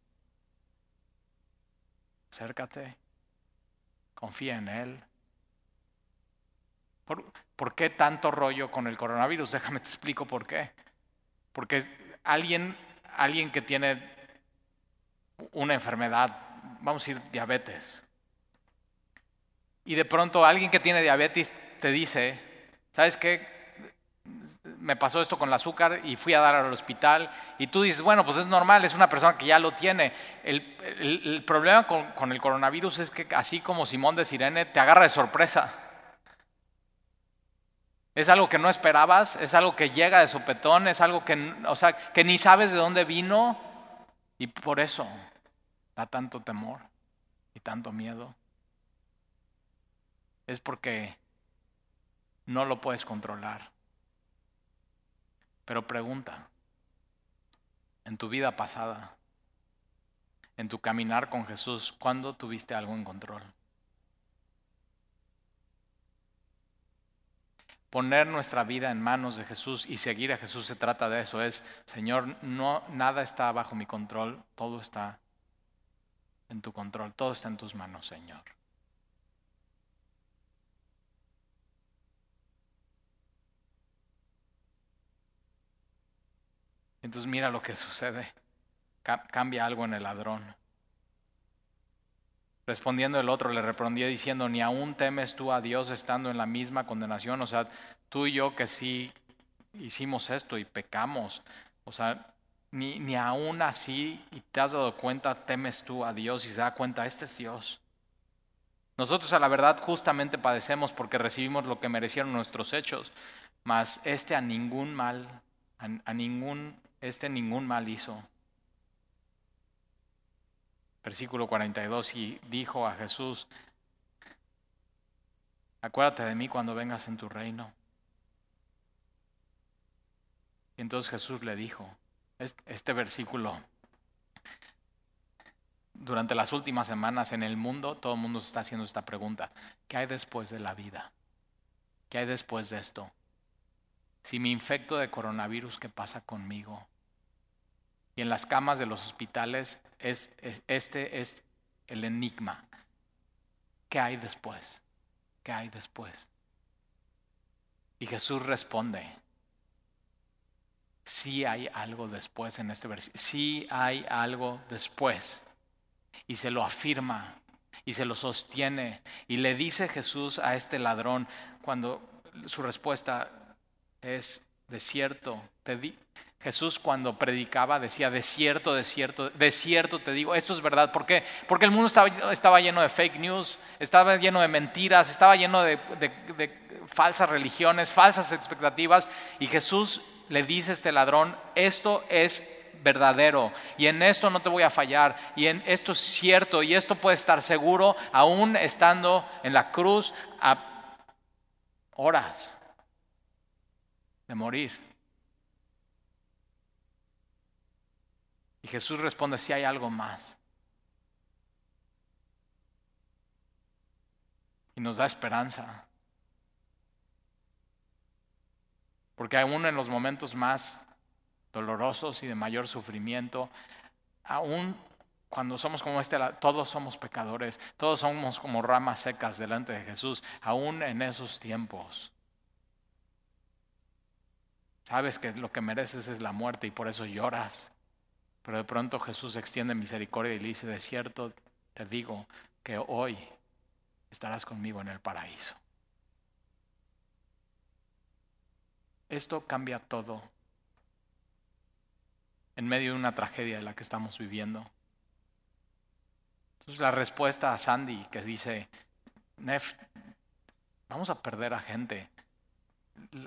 S1: acércate, confía en Él. ¿Por, qué tanto rollo con el coronavirus? Déjame te explico por qué. Porque alguien, alguien que tiene una enfermedad, vamos a decir diabetes, y de pronto alguien que tiene diabetes te dice, ¿sabes qué? Me pasó esto con el azúcar y fui a dar al hospital y tú dices, bueno, pues es normal, es una persona que ya lo tiene. El, problema con, con el coronavirus es que así como Simón de Sirene te agarra de sorpresa. Es algo que no esperabas, es algo que llega de sopetón, es algo que, o sea, que ni sabes de dónde vino y por eso da tanto temor y tanto miedo. Es porque no lo puedes controlar. Pero pregunta, en tu vida pasada, en tu caminar con Jesús, ¿cuándo tuviste algo en control? Poner nuestra vida en manos de Jesús y seguir a Jesús se trata de eso, es, Señor, no nada está bajo mi control, todo está en tu control, todo está en tus manos, Señor. Entonces mira lo que sucede. Cambia algo en el ladrón. Respondiendo el otro, le respondía diciendo, ni aún temes tú a Dios estando en la misma condenación. O sea, tú y yo que sí hicimos esto y pecamos. O sea, ni, ni aún así, y te has dado cuenta, temes tú a Dios y se da cuenta, este es Dios. Nosotros a la verdad justamente padecemos porque recibimos lo que merecieron nuestros hechos, mas este a ningún mal, a ningún este ningún mal hizo. Versículo 42, y dijo a Jesús, acuérdate de mí cuando vengas en tu reino. Y entonces Jesús le dijo, este versículo, durante las últimas semanas en el mundo, todo el mundo se está haciendo esta pregunta, ¿qué hay después de la vida? ¿Qué hay después de esto? Si me infecto de coronavirus, ¿qué pasa conmigo? Y en las camas de los hospitales, es, este es el enigma. ¿Qué hay después? ¿Qué hay después? Y Jesús responde, sí hay algo después en este versículo, sí hay algo después. Y se lo afirma y se lo sostiene. Y le dice Jesús a este ladrón cuando su respuesta, es desierto. Te di Jesús cuando predicaba decía, desierto, desierto, desierto te digo, esto es verdad. ¿Por qué? Porque el mundo estaba, estaba lleno de fake news, estaba lleno de mentiras, estaba lleno de, falsas religiones, falsas expectativas. Y Jesús le dice a este ladrón, esto es verdadero y en esto no te voy a fallar y en esto es cierto y esto puede estar seguro aún estando en la cruz a horas de morir. Y Jesús responde, si hay algo más. Y nos da esperanza. Porque aún en los momentos más dolorosos y de mayor sufrimiento, aún cuando somos como este, todos somos pecadores, todos somos como ramas secas delante de Jesús, aún en esos tiempos. Sabes que lo que mereces es la muerte y por eso lloras. Pero de pronto Jesús extiende misericordia y le dice, de cierto te digo que hoy estarás conmigo en el paraíso. Esto cambia todo en medio de una tragedia de la que estamos viviendo. Entonces la respuesta a Sandy que dice, Nef, vamos a perder a gente.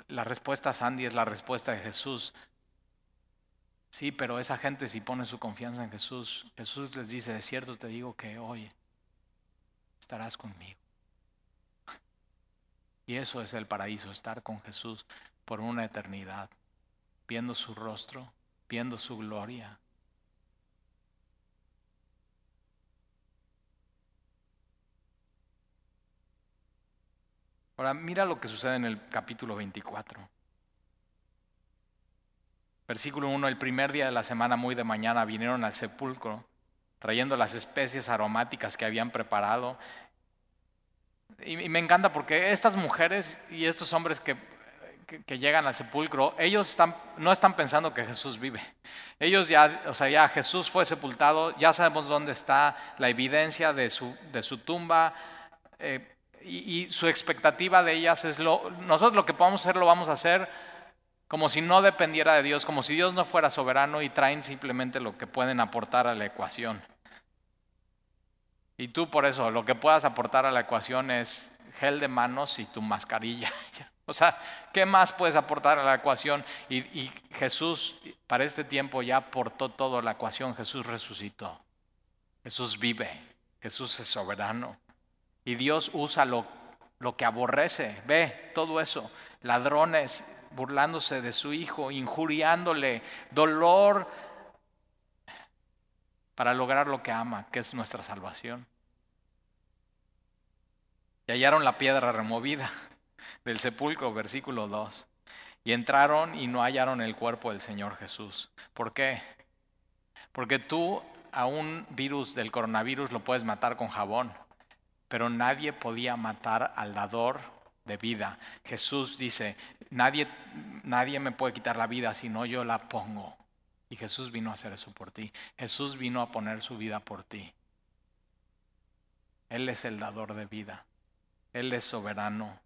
S1: La respuesta a Sandy es la respuesta de Jesús. Sí, pero esa gente si pone su confianza en Jesús, Jesús les dice, de cierto te digo que hoy estarás conmigo. Y eso es el paraíso, estar con Jesús por una eternidad, viendo su rostro, viendo su gloria. Ahora mira lo que sucede en el capítulo 24. Versículo 1, el primer día de la semana, muy de mañana, vinieron al sepulcro trayendo las especies aromáticas que habían preparado. Y, me encanta porque estas mujeres y estos hombres que, que, llegan al sepulcro, ellos están, no están pensando que Jesús vive. Ellos ya, o sea, ya Jesús fue sepultado, ya sabemos dónde está la evidencia de su, de su tumba. Eh, y, su expectativa de ellas es lo, nosotros lo que podamos hacer lo vamos a hacer como si no dependiera de Dios, como si Dios no fuera soberano y traen simplemente lo que pueden aportar a la ecuación. Y tú por eso, lo que puedas aportar a la ecuación es gel de manos y tu mascarilla. O sea, ¿qué más puedes aportar a la ecuación? Y, Jesús, para este tiempo, ya aportó toda la ecuación. Jesús resucitó. Jesús vive. Jesús es soberano. Y Dios usa lo, lo que aborrece. Ve todo eso. Ladrones, burlándose de su hijo, injuriándole, dolor para lograr lo que ama, que es nuestra salvación. Y hallaron la piedra removida del sepulcro, versículo 2. Y entraron y no hallaron el cuerpo del Señor Jesús. ¿Por qué? Porque tú a un virus del coronavirus lo puedes matar con jabón, pero nadie podía matar al dador de vida. Jesús dice, nadie, nadie me puede quitar la vida si no yo la pongo. Y Jesús vino a hacer eso por ti. Jesús vino a poner su vida por ti. Él es el dador de vida. Él es soberano.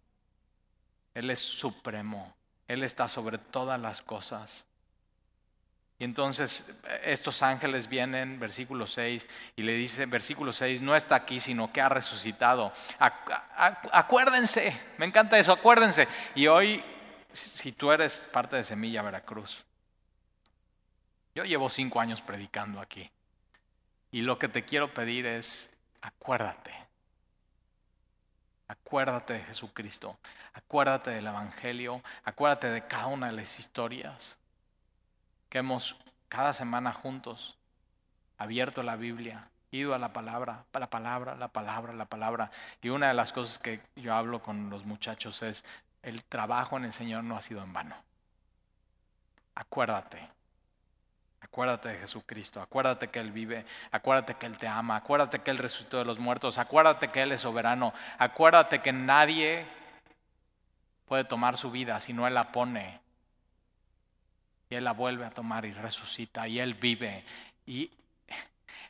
S1: Él es supremo. Él está sobre todas las cosas. Y entonces estos ángeles vienen, versículo 6, y le dice, versículo 6, no está aquí, sino que ha resucitado. Acuérdense, me encanta eso, acuérdense. Y hoy, si tú eres parte de Semilla Veracruz, yo llevo cinco años predicando aquí. Y lo que te quiero pedir es, acuérdate. Acuérdate de Jesucristo. Acuérdate del Evangelio. Acuérdate de cada una de las historias que hemos cada semana juntos abierto la Biblia, ido a la palabra, la palabra, la palabra, la palabra. Y una de las cosas que yo hablo con los muchachos es, el trabajo en el Señor no ha sido en vano. Acuérdate, acuérdate de Jesucristo, acuérdate que Él vive, acuérdate que Él te ama, acuérdate que Él resucitó de los muertos, acuérdate que Él es soberano, acuérdate que nadie puede tomar su vida si no Él la pone y Él la vuelve a tomar y resucita y Él vive y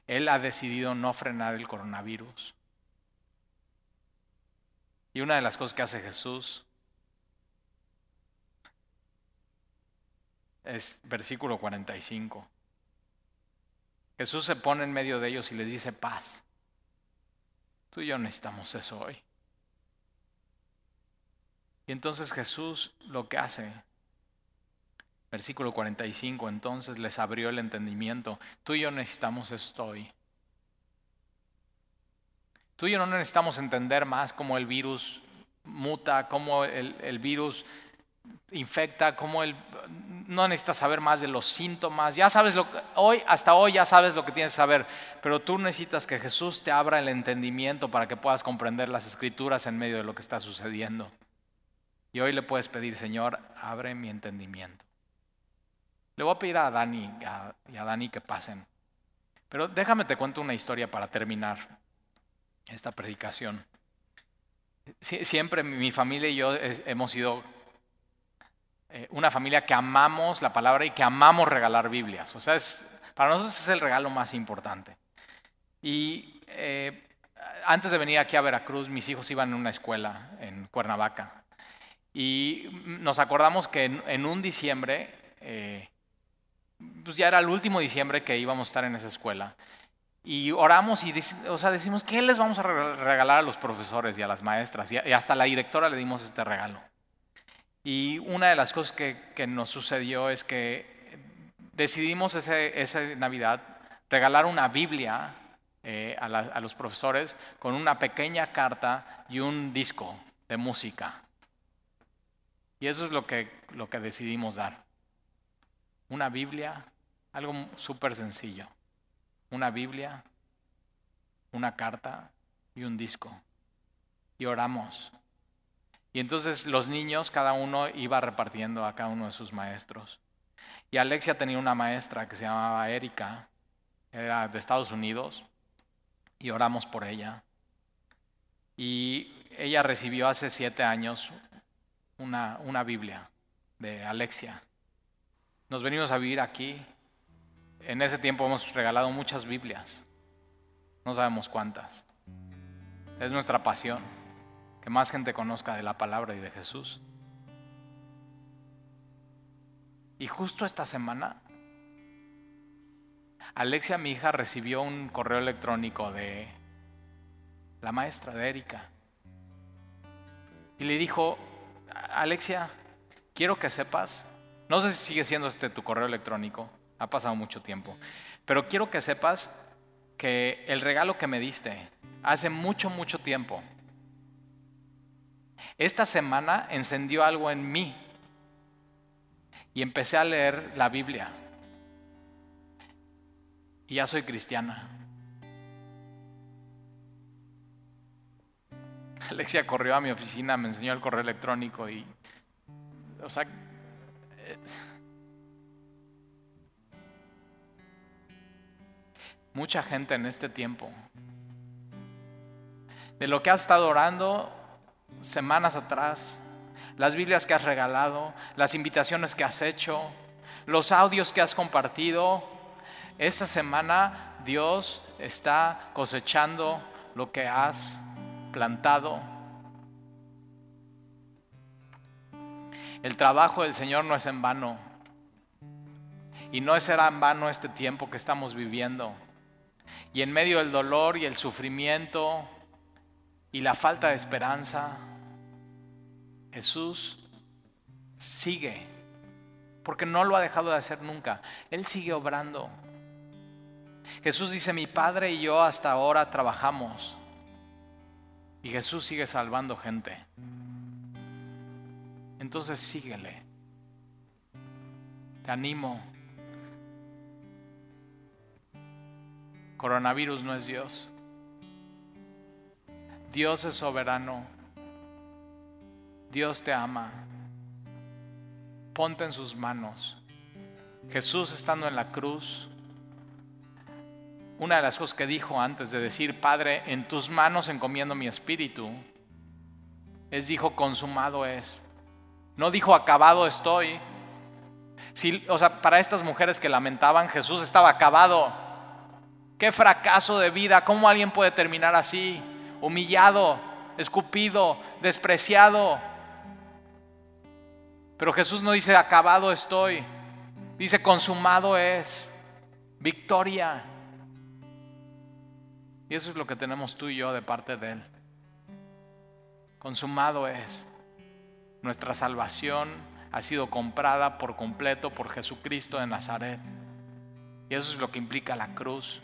S1: Él ha decidido no frenar el coronavirus. Y una de las cosas que hace Jesús es versículo 45. Jesús se pone en medio de ellos y les dice paz. Tú y yo necesitamos eso hoy. Y entonces Jesús lo que hace Versículo 45, entonces les abrió el entendimiento. Tú y yo necesitamos esto hoy. Tú y yo no necesitamos entender más cómo el virus muta, cómo el, virus infecta, cómo el... No necesitas saber más de los síntomas. Ya sabes lo que... Hoy, hasta hoy ya sabes lo que tienes que saber. Pero tú necesitas que Jesús te abra el entendimiento para que puedas comprender las escrituras en medio de lo que está sucediendo. Y hoy le puedes pedir, Señor, abre mi entendimiento. Le voy a pedir a Dani y a Dani que pasen. Pero déjame te cuento una historia para terminar esta predicación. siempre mi familia y yo hemos sido eh, una familia que amamos la palabra y que amamos regalar Biblias. O sea, para nosotros es el regalo más importante. Y eh, antes de venir aquí a Veracruz, mis hijos iban en una escuela en Cuernavaca. Y nos acordamos que en, un diciembre eh, pues ya era el último diciembre que íbamos a estar en esa escuela. Y oramos y o sea, decimos, ¿qué les vamos a regalar a los profesores y a las maestras? Y hasta a la directora le dimos este regalo. Y una de las cosas que, nos sucedió es que decidimos esa Navidad regalar una Biblia eh, a, los profesores con una pequeña carta y un disco de música. Y eso es lo que, lo que decidimos dar. Una Biblia, algo súper sencillo. Una Biblia, una carta y un disco. Y oramos. Y entonces los niños, cada uno iba repartiendo a cada uno de sus maestros. Y Alexia tenía una maestra que se llamaba Erika, era de Estados Unidos, y oramos por ella. Y ella recibió hace siete años una, una Biblia de Alexia. Nos venimos a vivir aquí. En ese tiempo hemos regalado muchas Biblias. No sabemos cuántas. Es nuestra pasión que más gente conozca de la palabra y de Jesús. Y justo esta semana Alexia, mi hija, recibió un correo electrónico de la maestra de Erika. Y le dijo, Alexia, quiero que sepas, no sé si sigue siendo este tu correo electrónico, ha pasado mucho tiempo, pero quiero que sepas que el regalo que me diste hace mucho, mucho tiempo, esta semana encendió algo en mí y empecé a leer la Biblia y ya soy cristiana. Alexia corrió a mi oficina, me enseñó el correo electrónico y, o sea, mucha gente en este tiempo, de lo que has estado orando semanas atrás, las Biblias que has regalado, las invitaciones que has hecho, los audios que has compartido, esta semana Dios está cosechando lo que has plantado. El trabajo del Señor no es en vano. Y no será en vano este tiempo que estamos viviendo. Y en medio del dolor y el sufrimiento y la falta de esperanza, Jesús sigue. Porque no lo ha dejado de hacer nunca. Él sigue obrando. Jesús dice, mi Padre y yo hasta ahora trabajamos. Y Jesús sigue salvando gente. Entonces síguele. Te animo. Coronavirus no es Dios. Dios es soberano. Dios te ama. Ponte en sus manos. Jesús estando en la cruz una de las cosas que dijo antes de decir, Padre, en tus manos encomiendo mi espíritu, es dijo, consumado es. No dijo, acabado estoy. Si, o sea, para estas mujeres que lamentaban, Jesús estaba acabado. Qué fracaso de vida, ¿cómo alguien puede terminar así? Humillado, escupido, despreciado. Pero Jesús no dice, acabado estoy. Dice, consumado es. Victoria. Y eso es lo que tenemos tú y yo de parte de Él. Consumado es. Nuestra salvación ha sido comprada por completo por Jesucristo de Nazaret. Y eso es lo que implica la cruz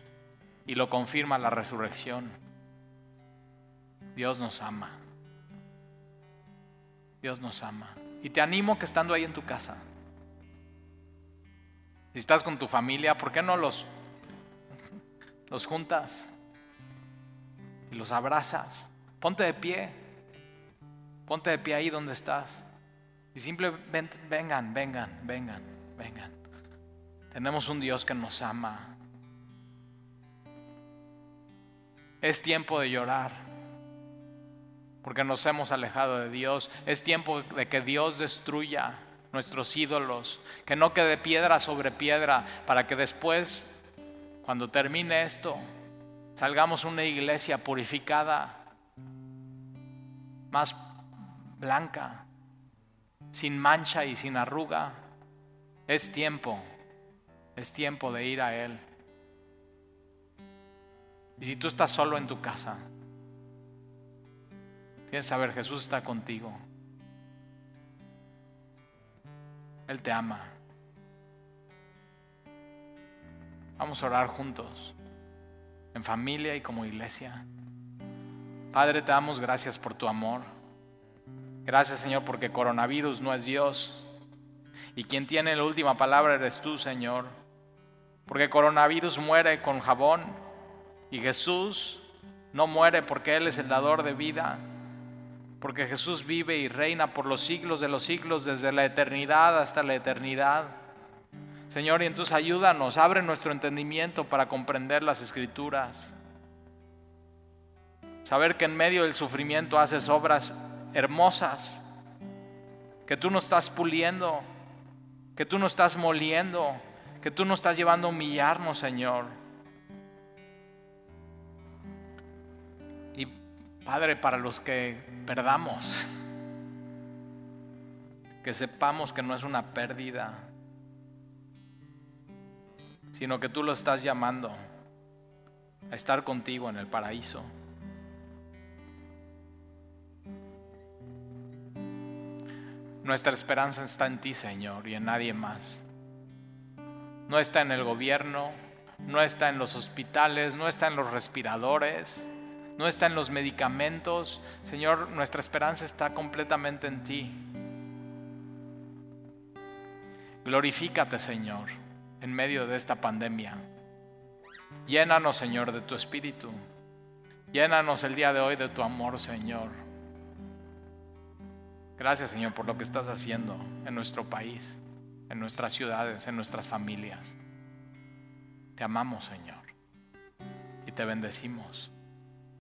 S1: y lo confirma la resurrección. Dios nos ama. Dios nos ama. Y te animo que estando ahí en tu casa, si estás con tu familia, ¿por qué no los, los juntas? y los abrazas. Ponte de pie. Ponte de pie ahí donde estás. Y simplemente vengan, vengan, vengan, vengan. Tenemos un Dios que nos ama. Es tiempo de llorar porque nos hemos alejado de Dios. Es tiempo de que Dios destruya nuestros ídolos, que no quede piedra sobre piedra para que después, cuando termine esto, salgamos una iglesia purificada, más blanca, sin mancha y sin arruga. Es tiempo, es tiempo de ir a Él. Y si tú estás solo en tu casa, tienes que saber, Jesús está contigo. Él te ama. Vamos a orar juntos, en familia y como iglesia. Padre, te damos gracias por tu amor. Gracias Señor porque coronavirus no es Dios. Y quien tiene la última palabra eres tú, Señor. Porque coronavirus muere con jabón y Jesús no muere porque Él es el dador de vida. Porque Jesús vive y reina por los siglos de los siglos, desde la eternidad hasta la eternidad. Señor, y entonces ayúdanos, abre nuestro entendimiento para comprender las escrituras. Saber que en medio del sufrimiento haces obras hermosas, que tú no estás puliendo, que tú no estás moliendo, que tú no estás llevando a humillarnos, Señor. Y Padre, para los que perdamos, que sepamos que no es una pérdida, sino que tú lo estás llamando a estar contigo en el paraíso. Nuestra esperanza está en ti, Señor, y en nadie más. No está en el gobierno, no está en los hospitales, no está en los respiradores, no está en los medicamentos. Señor, nuestra esperanza está completamente en ti. Glorifícate, Señor, en medio de esta pandemia. Llénanos, Señor, de tu espíritu. Llénanos el día de hoy de tu amor, Señor. Gracias Señor por lo que estás haciendo en nuestro país, en nuestras ciudades, en nuestras familias. Te amamos Señor y te bendecimos.